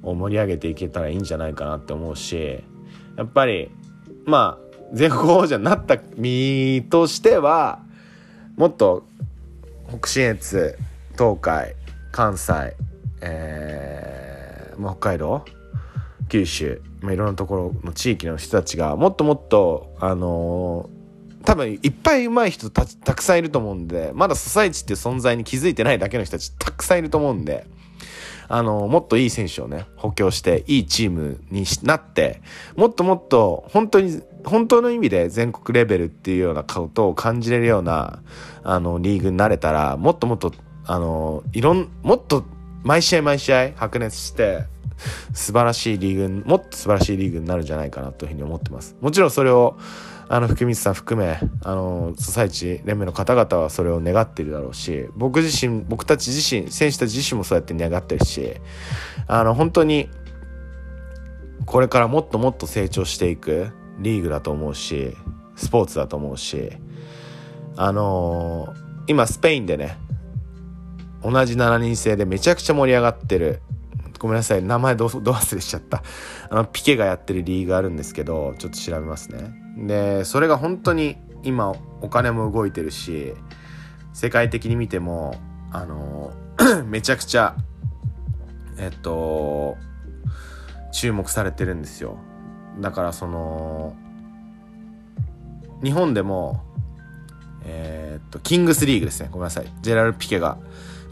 盛り上げていけたらいいんじゃないかなって思うしやっぱりまあ全国王者になった身としてはもっと北信越東海関西、えー、北海道九州、まあ、いろんなところの地域の人たちがもっともっとあの多分いっぱい上手い人たたくさんいると思うんで、まだソサイチっていう存在に気づいてないだけの人たちたくさんいると思うんで、あの、もっといい選手をね、補強して、いいチームになって、もっともっと、本当に、本当の意味で全国レベルっていうようなことを感じれるような、あの、リーグになれたら、もっともっと、あの、いろん、もっと、毎試合毎試合白熱して、素晴らしいリーグ、もっと素晴らしいリーグになるんじゃないかなというふうに思ってます。もちろんそれを、あの福光さん含めあのソサイチ連盟の方々はそれを願っているだろうし僕自身僕たち自身選手たち自身もそうやって願ってるしあの本当にこれからもっともっと成長していくリーグだと思うしスポーツだと思うしあの今スペインでね同じ7人制でめちゃくちゃ盛り上がってるごめんなさい名前どど忘れしちゃった。あのピケがやってるリーグあるんですけどちょっと調べますね。でそれが本当に今お金も動いてるし世界的に見てもあの めちゃくちゃえっと注目されてるんですよ。だからその日本でもえー、っとキングスリーグですね。ごめんなさい。ジェラル・ピケが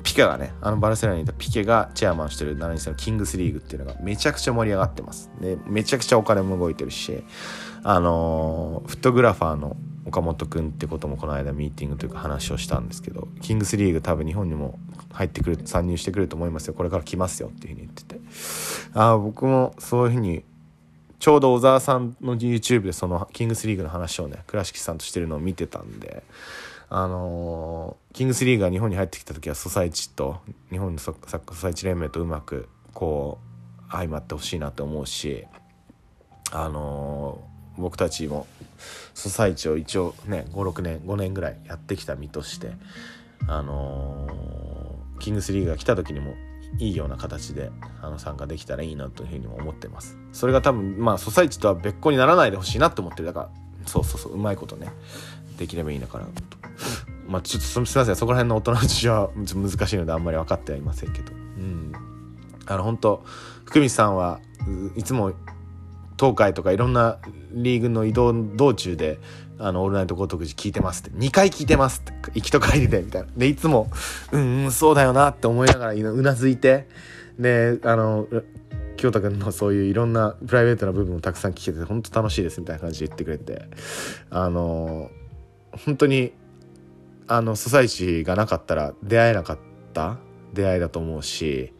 ピケがね、あのバルセロナにいたピケがチェアマンしてる7人制のキングスリーグっていうのがめちゃくちゃ盛り上がってます。で、めちゃくちゃお金も動いてるし、あの、フットグラファーの岡本君ってこともこの間ミーティングというか話をしたんですけど、キングスリーグ多分日本にも入ってくる、参入してくると思いますよ。これから来ますよっていうふうに言ってて。ああ、僕もそういうふうにちょうど小沢さんの YouTube でそのキングスリーグの話をね倉敷さんとしてるのを見てたんであのー、キングスリーグが日本に入ってきた時はソサイチと日本のサッカーソサイチ連盟とうまくこう相まってほしいなと思うしあのー、僕たちもソサイチを一応ね56年5年ぐらいやってきた身としてあのー、キングスリーが来た時にもいいような形であの参加できたらいいなというふうにも思ってます。それが多分まあソサイチとは別個にならないでほしいなと思ってる。だからそうそうそううまいことねできればいいのかなと。まあちょっとすみません。そこら辺の大人の事情は難しいのであんまり分かってはいませんけど。うん。あの本当福光さんはいつも東海とかいろんなリーグの移動道中で「あのオールナイトごとくじ聞いてます」って。2回聞いてますって。行きと帰りでみたいな。でいつも「うんうんそうだよな」って思いながらうなずいて。であの清田君のそういういろんなプライベートな部分もたくさん聞けて本当楽しいですみたいな感じで言ってくれて。あの本当にあのソサイチがなかったら出会えなかった出会いだと思うし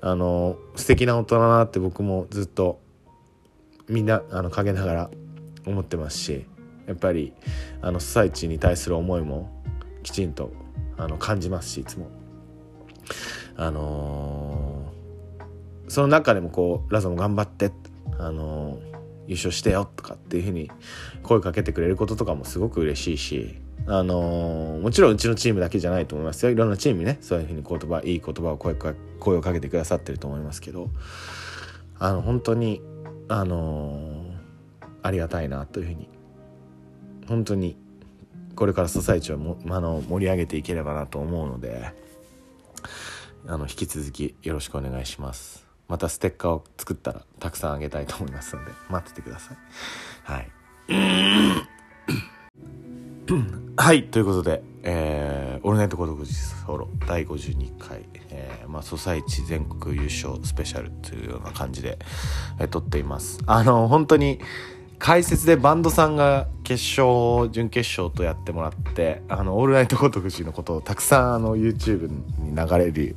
あの素敵な大人だなって僕もずっとみんなあの陰ながら思ってますしやっぱりあのソサイチに対する思いもきちんとあの感じますしいつも。あのー、その中でもこうラザも頑張ってあのー、優勝してよとかっていうふうに声かけてくれることとかもすごく嬉しいしあのーもちろんうちのチームだけじゃないと思いますよいろんなチームねそういうふうに言葉いい言葉を声か声をかけてくださってると思いますけどあの本当にあのーありがたいなというふうに本当にこれからソサイチをもあの盛り上げていければなと思うのであの引き続きよろしくお願いします。またステッカーを作ったらたくさんあげたいと思いますので待っててください。はい。はいということで「えー、オールナイト孤独ソロ」第52回、えーまあ、ソサイチ全国優勝スペシャルというような感じで、えー撮っています。あの本当に解説でバンドさんが決勝準決勝とやってもらって「あのオールナイト孤独寺」のことをたくさんあの YouTube に流れる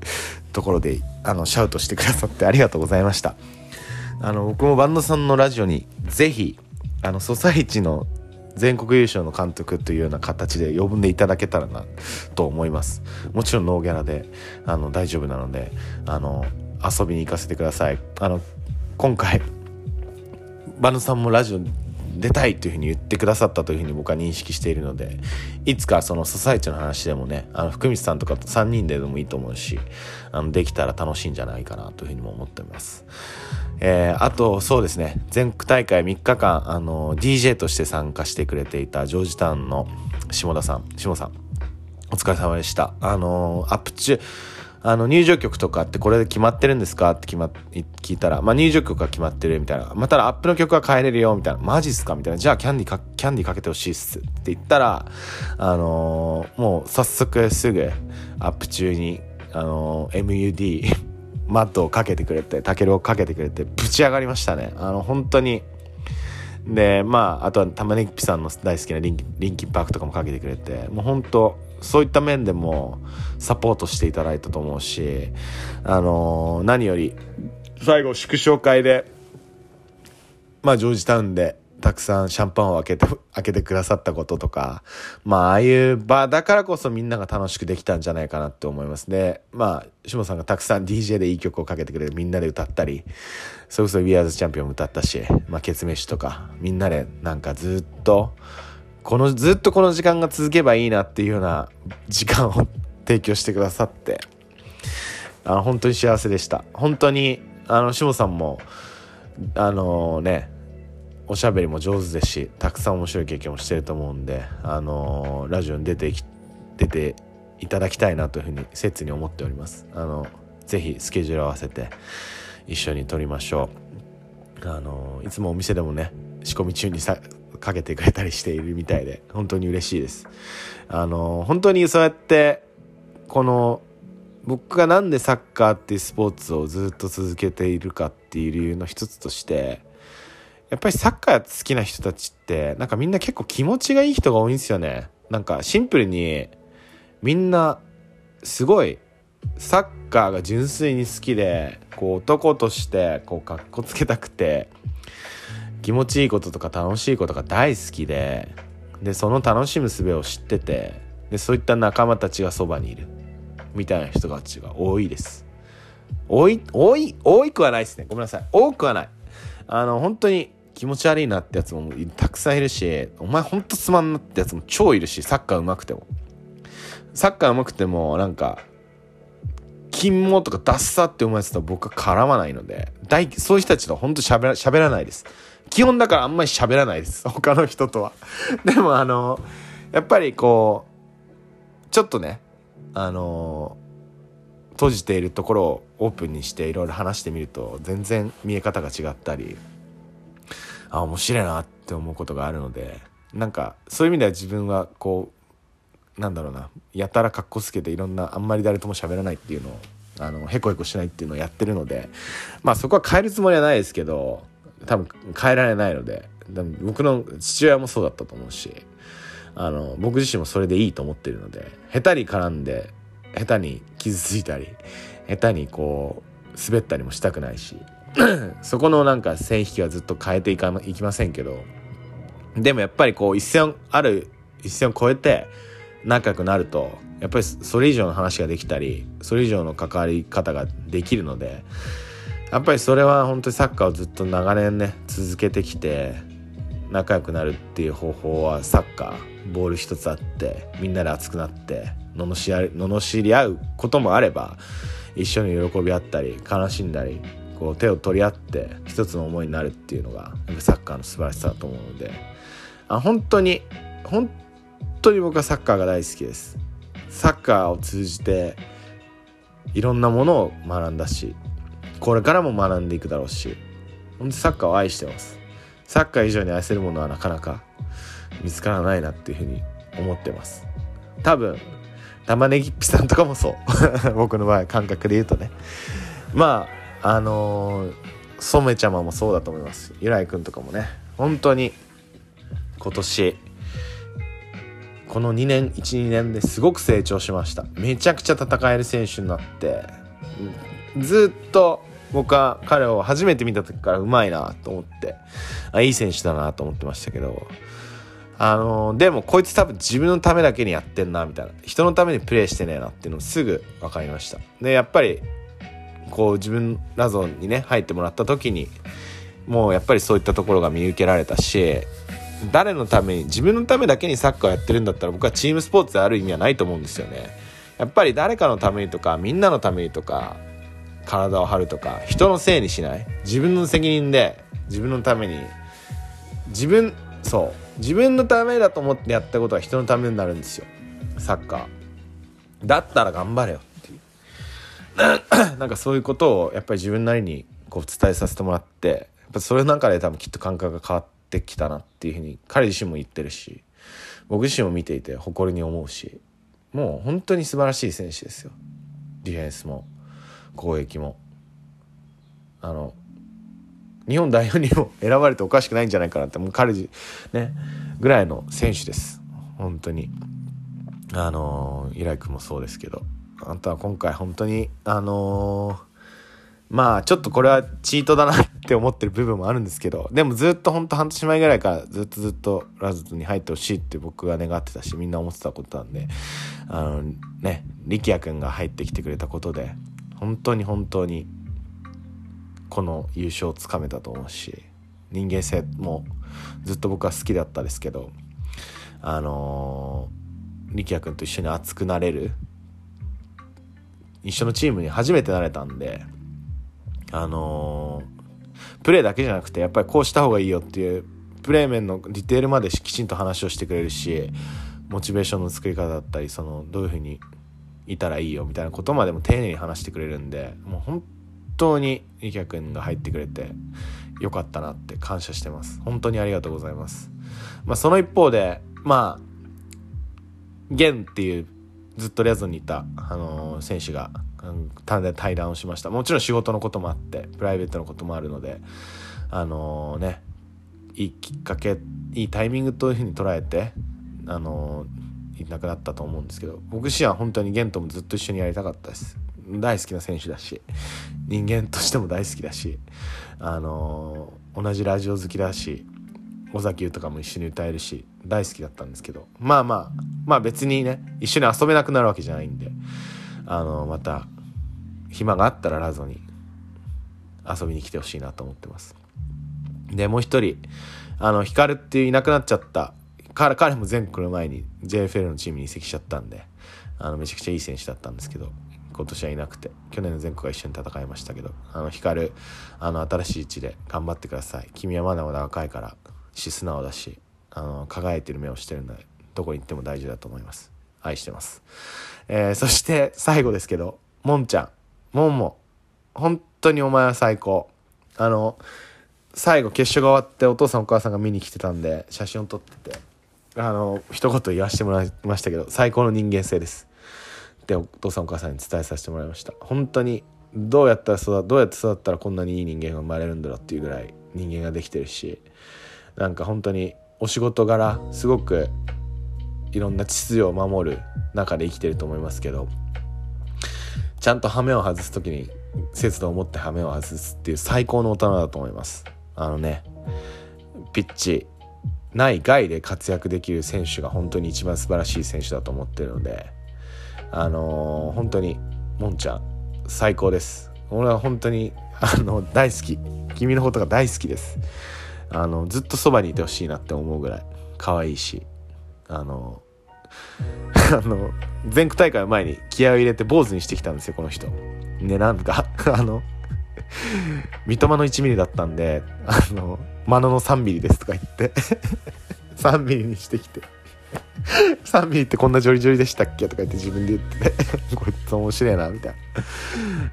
ところであのシャウトしてくださってありがとうございました。あの僕もバンドさんのラジオにぜひあのソサイチの全国優勝の監督というような形で呼んでいただけたらなと思います。もちろんノーギャラであの大丈夫なのであの遊びに行かせてください。あの今回バヌさんもラジオ出たいというふうに言ってくださったというふうに僕は認識しているのでいつかそのソサイチの話でもねあの福光さんとかと3人ででもいいと思うしあのできたら楽しいんじゃないかなというふうにも思ってます。えーあとそうですね。全国大会3日間あの DJ として参加してくれていたジョージタウンの下田さん下田さん。お疲れ様でした。あのアップ中あの入場曲とかってこれで決まってるんですか？って決ま聞いたら、まあ、入場曲が決まってるみたいな。まあ、ただアップの曲は変えれるよみたいな。マジっすかみたいな。じゃあキャンディーか、キャンディかけてほしいっすって言ったら、あのーもう早速すぐアップ中に、あのー MUD マットをかけてくれて、タケルをかけてくれて、ぶち上がりましたね。あの、本当に。で、まあ、あとは玉ねぎぴさんの大好きなリンキリンキンパークとかもかけてくれて、もう本当そういった面でもサポートしていただいたと思うし、あのー何より、最後祝勝会で、まあ、ジョージタウンでたくさんシャンパンを開けて、開けてくださったこととか、まあ、ああいう場だからこそみんなが楽しくできたんじゃないかなって思いますね。まあ、下さんがたくさん DJ でいい曲をかけてくれてみんなで歌ったり、それこそ We Are the Champion も歌ったし、まあ、ケツメシとか、みんなでなんかずっと、この、ずっとこの時間が続けばいいなっていうような時間を提供してくださって、あ本当に幸せでした。本当にあの下さんもあのねおしゃべりも上手ですしたくさん面白い経験をしてると思うんであのラジオに出てき出ていただきたいなというふうに切に思っております。あのぜひスケジュール合わせて一緒に撮りましょう。あのいつもお店でもね仕込み中にさかけてくれたりしているみたいで本当に嬉しいです。あの本当にそうやってこの僕がなんでサッカーっていうスポーツをずっと続けているかっていう理由の一つとしてやっぱりサッカー好きな人たちってなんかみんな結構気持ちがいい人が多いんですよね。なんかシンプルにみんなすごいサッカーが純粋に好きでこう男としてこうかっこつけたくて気持ちいいこととか楽しいことが大好きででその楽しむ術を知っててでそういった仲間たちがそばにいるみたいな人たちが多いです。多い多い多いくはないですね。ごめんなさい。多くはない。あの本当に気持ち悪いなってやつもたくさんいるしお前ほんとつまんなってやつも超いるしサッカー上手くても。サッカー上手くてもなんか金毛とかダッサって思うやつと僕は絡まないので大そういう人たちと本当喋ら喋らないです。基本だからあんまり喋らないです。他の人とは。でもあのやっぱりこうちょっとねあの閉じているところをオープンにしていろいろ話してみると全然見え方が違ったりあ面白いなって思うことがあるのでなんかそういう意味では自分はこうなんだろうなやたらかっこつけていろんなあんまり誰とも喋らないっていうのをあのへこへこしないっていうのをやってるのでまあそこは変えるつもりはないですけど多分変えられないので多分僕の父親もそうだったと思うしあの僕自身もそれでいいと思ってるので下手に絡んで下手に傷ついたり下手にこう滑ったりもしたくないし そこのなんか線引きはずっと変えていかいきませんけどでもやっぱりこう一線ある一線を越えて仲良くなるとやっぱりそれ以上の話ができたりそれ以上の関わり方ができるのでやっぱりそれは本当にサッカーをずっと長年ね続けてきて仲良くなるっていう方法はサッカーボール一つあってみんなで熱くなって罵り合う罵り合うこともあれば一緒に喜び合ったり悲しんだりこう手を取り合って一つの思いになるっていうのがサッカーの素晴らしさだと思うので。あ本当に本当に僕はサッカーが大好きです。サッカーを通じていろんなものを学んだしこれからも学んでいくだろうし本当サッカーを愛してます。サッカー以上に愛せるものはなかなか見つからないなっていうふうに思ってます。多分玉ねぎっぴさんとかもそう。僕の場合感覚で言うとね。まああのー、染ちゃまもそうだと思います。ゆらいくんとかもね。本当に今年この2年12年ですごく成長しました。めちゃくちゃ戦える選手になってずっと僕は彼を初めて見た時からうまいなと思って。あいい選手だなと思ってましたけど。あのー、でもこいつ多分自分のためだけにやってんなみたいな。人のためにプレーしてねえなっていうのすぐ分かりました。でやっぱりこう自分ラゾンにね入ってもらった時にもうやっぱりそういったところが見受けられたし誰のために自分のためだけにサッカーやってるんだったら僕はチームスポーツである意味はないと思うんですよね。やっぱり誰かのためにとかみんなのためにとか体を張るとか人のせいにしない？自分の責任で自分のために。自分そう。自分のためだと思ってやったことは人のためになるんですよ。サッカー。だったら頑張れよっていう。なんかそういうことをやっぱり自分なりにこう伝えさせてもらってやっぱそれの中で多分きっと感覚が変わってきたなっていうふうに彼自身も言ってるし僕自身も見ていて誇りに思うしもう本当に素晴らしい選手ですよ。ディフェンスも。攻撃も。あの日本代表にも 選ばれておかしくないんじゃないかなってもう彼ねぐらいの選手です。本当に。あのイライ君もそうですけど。あんたは今回本当にあのまあちょっとこれはチートだなって思ってる部分もあるんですけどでもずっと本当半年前ぐらいからずっとずっとラズに入ってほしいって僕が願ってたしみんな思ってたことなんであのね力也君が入ってきてくれたことで本当に本当にこの優勝をつかめたと思うし人間性もずっと僕は好きだったですけどあのー、力也君と一緒に熱くなれる一緒のチームに初めてなれたんであのー、プレーだけじゃなくてやっぱりこうした方がいいよっていうプレー面のディテールまできちんと話をしてくれるしモチベーションの作り方だったりそのどういうふうにいたらいいよみたいなことまでも丁寧に話してくれるんでもう本当に池谷君が入ってくれてよかったなって感謝してます。本当にありがとうございます。まあその一方でまあゲンっていうずっとレズにいた、あのー、選手が単で対談をしました。もちろん仕事のこともあってプライベートのこともあるのであのー、ねいいきっかけいいタイミングというふうに捉えてあのーいなくなったと思うんですけど僕自身は本当にゲンともずっと一緒にやりたかったです。大好きな選手だし人間としても大好きだしあの、同じラジオ好きだし尾崎豊も一緒に歌えるし大好きだったんですけどまあまあまあ別にね一緒に遊べなくなるわけじゃないんであの、また暇があったらラゾに遊びに来てほしいなと思ってます。でもう一人あの光っていういなくなっちゃった彼彼も前来る前に JFL のチームに移籍しちゃったんであのめちゃくちゃいい選手だったんですけど今年はいなくて去年の全国は一緒に戦いましたけどあの光あの新しい位置で頑張ってください。君はまだまだ若いからし素直だしあの輝いてる目をしてるんでどこに行っても大事だと思います。愛してます、えー、そして最後ですけどもんちゃん。もんも本当にお前は最高。あの最後決勝が終わってお父さんお母さんが見に来てたんで写真を撮っててあの一言言わせてもらいましたけど最高の人間性です。でお父さんお母さんに伝えさせてもらいました。本当にどうやったら育どうやって育ったらこんなにいい人間が生まれるんだろうっていうぐらい人間ができてるしなんか本当にお仕事柄すごくいろんな秩序を守る中で生きてると思いますけどちゃんと羽目を外す時に節度を持って羽目を外すっていう最高の大人だと思います。あのねピッチない外で活躍できる選手が本当に一番素晴らしい選手だと思ってるのであのー、本当にもんちゃん最高です。俺は本当にあの大好き。君のことが大好きです。あのずっとそばにいてほしいなって思うぐらい可愛いし。あの あの全国大会の前に気合を入れて坊主にしてきたんですよこの人。ねなんかあの三笘の1ミリだったんであのマノの3ミリですとか言って。3ミリにしてきて。3ミリってこんなジョリジョリでしたっけとか言って自分で言ってて こいつ面白いなみたい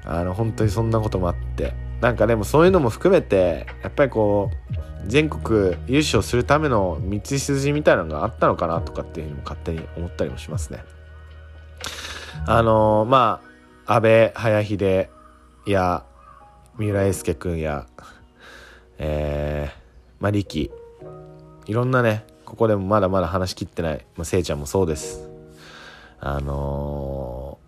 な。あの本当にそんなこともあって。なんかでもそういうのも含めてやっぱりこう全国優勝するための道筋みたいなのがあったのかなとかっていうふうにも勝手に思ったりもしますね。あのー、まあ安倍早秀や三浦英介君やえー、まあ力。いろんなねここでもまだまだ話しきってない、まあ、せいちゃんもそうです。あの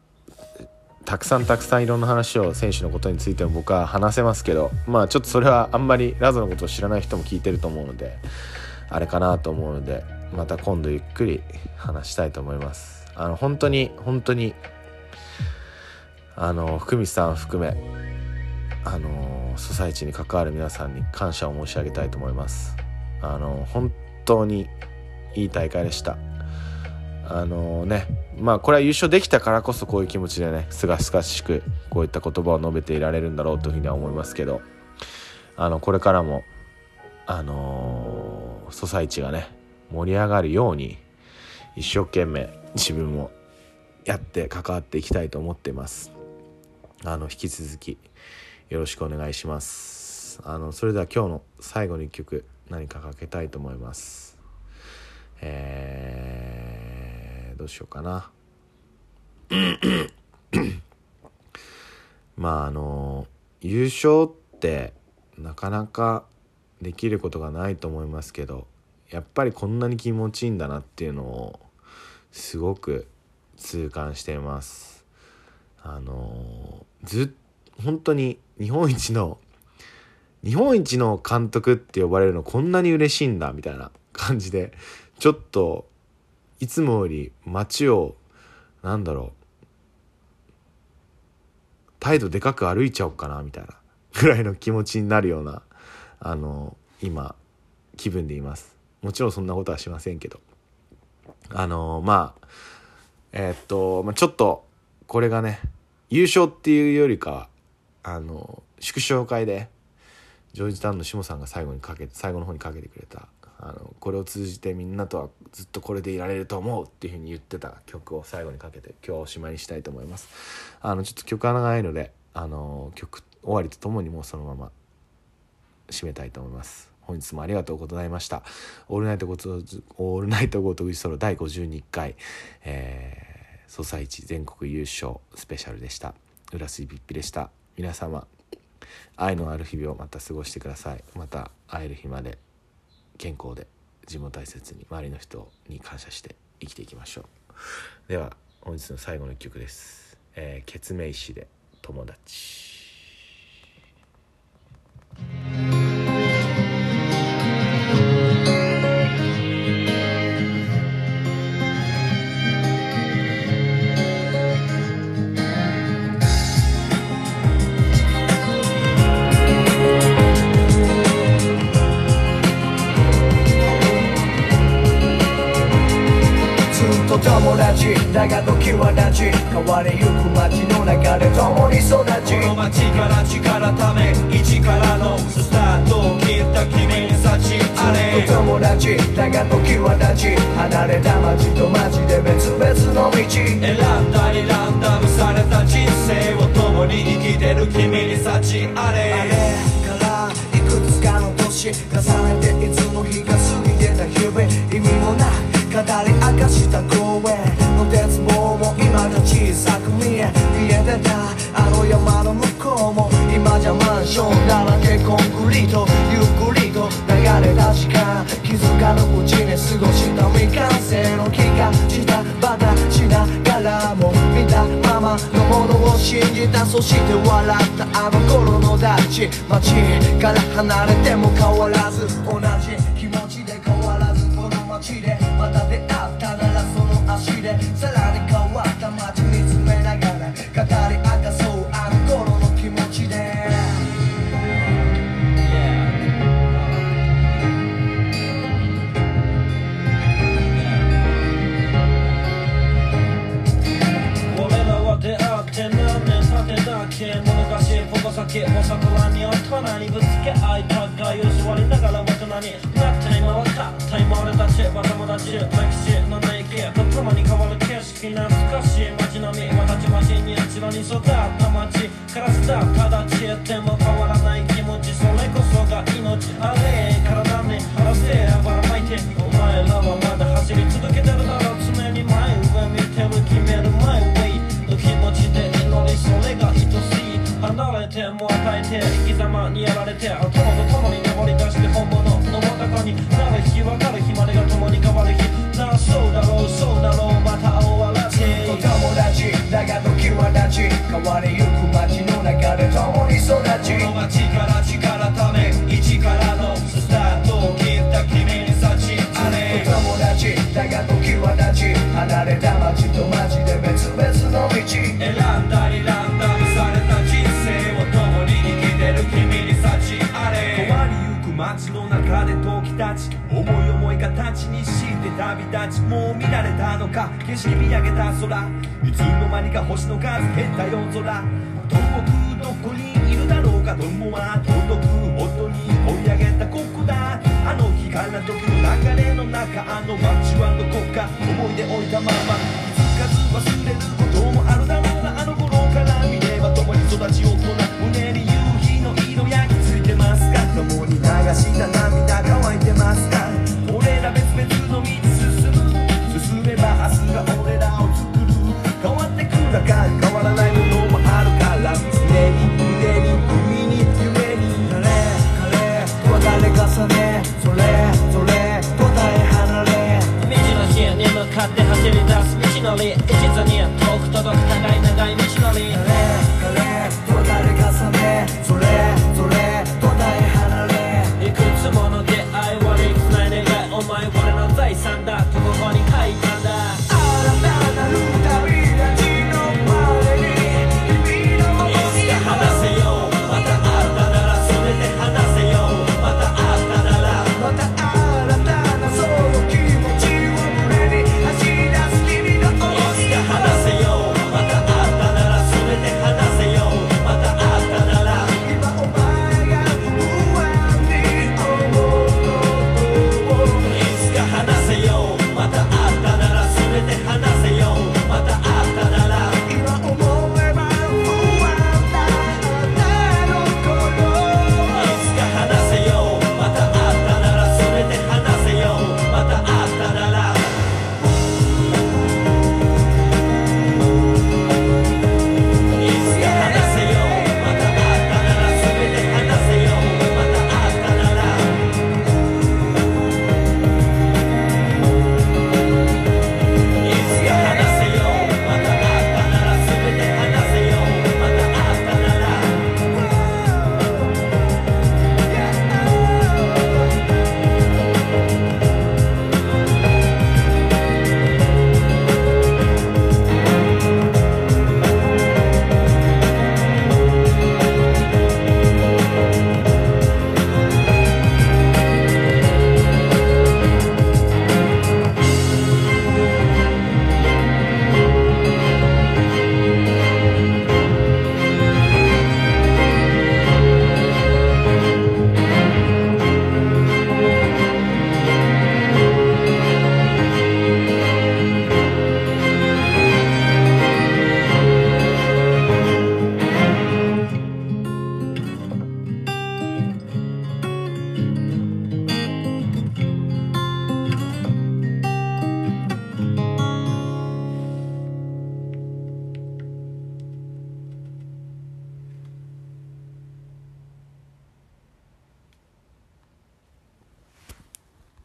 ー、たくさんたくさんいろんな話を選手のことについても僕は話せますけどまあちょっとそれはあんまりラズのことを知らない人も聞いてると思うのであれかなと思うのでまた今度ゆっくり話したいと思います。あの本当に本当にあの福光さん含めあのソサイチに関わる皆さんに感謝を申し上げたいと思います。あの本当にいい大会でした。あのねまあこれは優勝できたからこそこういう気持ちでねすがすがしくこういった言葉を述べていられるんだろうというふうには思いますけどあのこれからもあのー、ソサイチがね盛り上がるように一生懸命自分もやって関わっていきたいと思っています。あの引き続きよろしくお願いします。あのそれでは今日の最後の一曲何かかけたいと思います。えー、どうしようかな。まああの優勝ってなかなかできることがないと思いますけどやっぱりこんなに気持ちいいんだなっていうのをすごく痛感しています。あのず本当に日本一の日本一の監督って呼ばれるのこんなに嬉しいんだみたいな感じでちょっといつもより街をなんだろう態度でかく歩いちゃおうかなみたいなぐらいの気持ちになるようなあの今気分でいます。もちろんそんなことはしませんけど。あのまあえー、っと、まあ、ちょっとこれがね優勝っていうよりかはあの祝勝会でジョージタウンの下さんが最後にかけ最後の方にかけてくれたあのこれを通じてみんなとはずっとこれでいられると思うっていうふうに言ってた曲を最後にかけて今日はおしまいにしたいと思います。あのちょっと曲が長いのであの曲終わりとともにもうそのまま締めたいと思います。本日もありがとうございました。オールナイトゴーオールナイトゴートウィソロ第52回、えー、ソサイチ全国優勝スペシャルでした。浦水ピッピでした。皆様愛のある日々をまた過ごしてください。また会える日まで健康で自分を大切に周りの人に感謝して生きていきましょう。では本日の最後の一曲です「えー、ケツメイシで友達」様にやられて友と共に登り出して本物の高になる日分かる日までが共に変わる日なあそうだろうそうだろうまた終わらせ友達だが時は立ち変わりゆく街の中で共に育ちこの街から力ため一からのスタートを切った君に幸あれ友達だが時は立ち離れた街と街で別々の道選んだりランダム中で時立ち思い思い形にして旅立ちもう見られたのか景色見上げた空いつの間にか星の数減った夜空遠くどこにいるだろうかと思わ届く音に追い上げたここだあの日から時の流れの中あの街はどこか思い出置いたまま離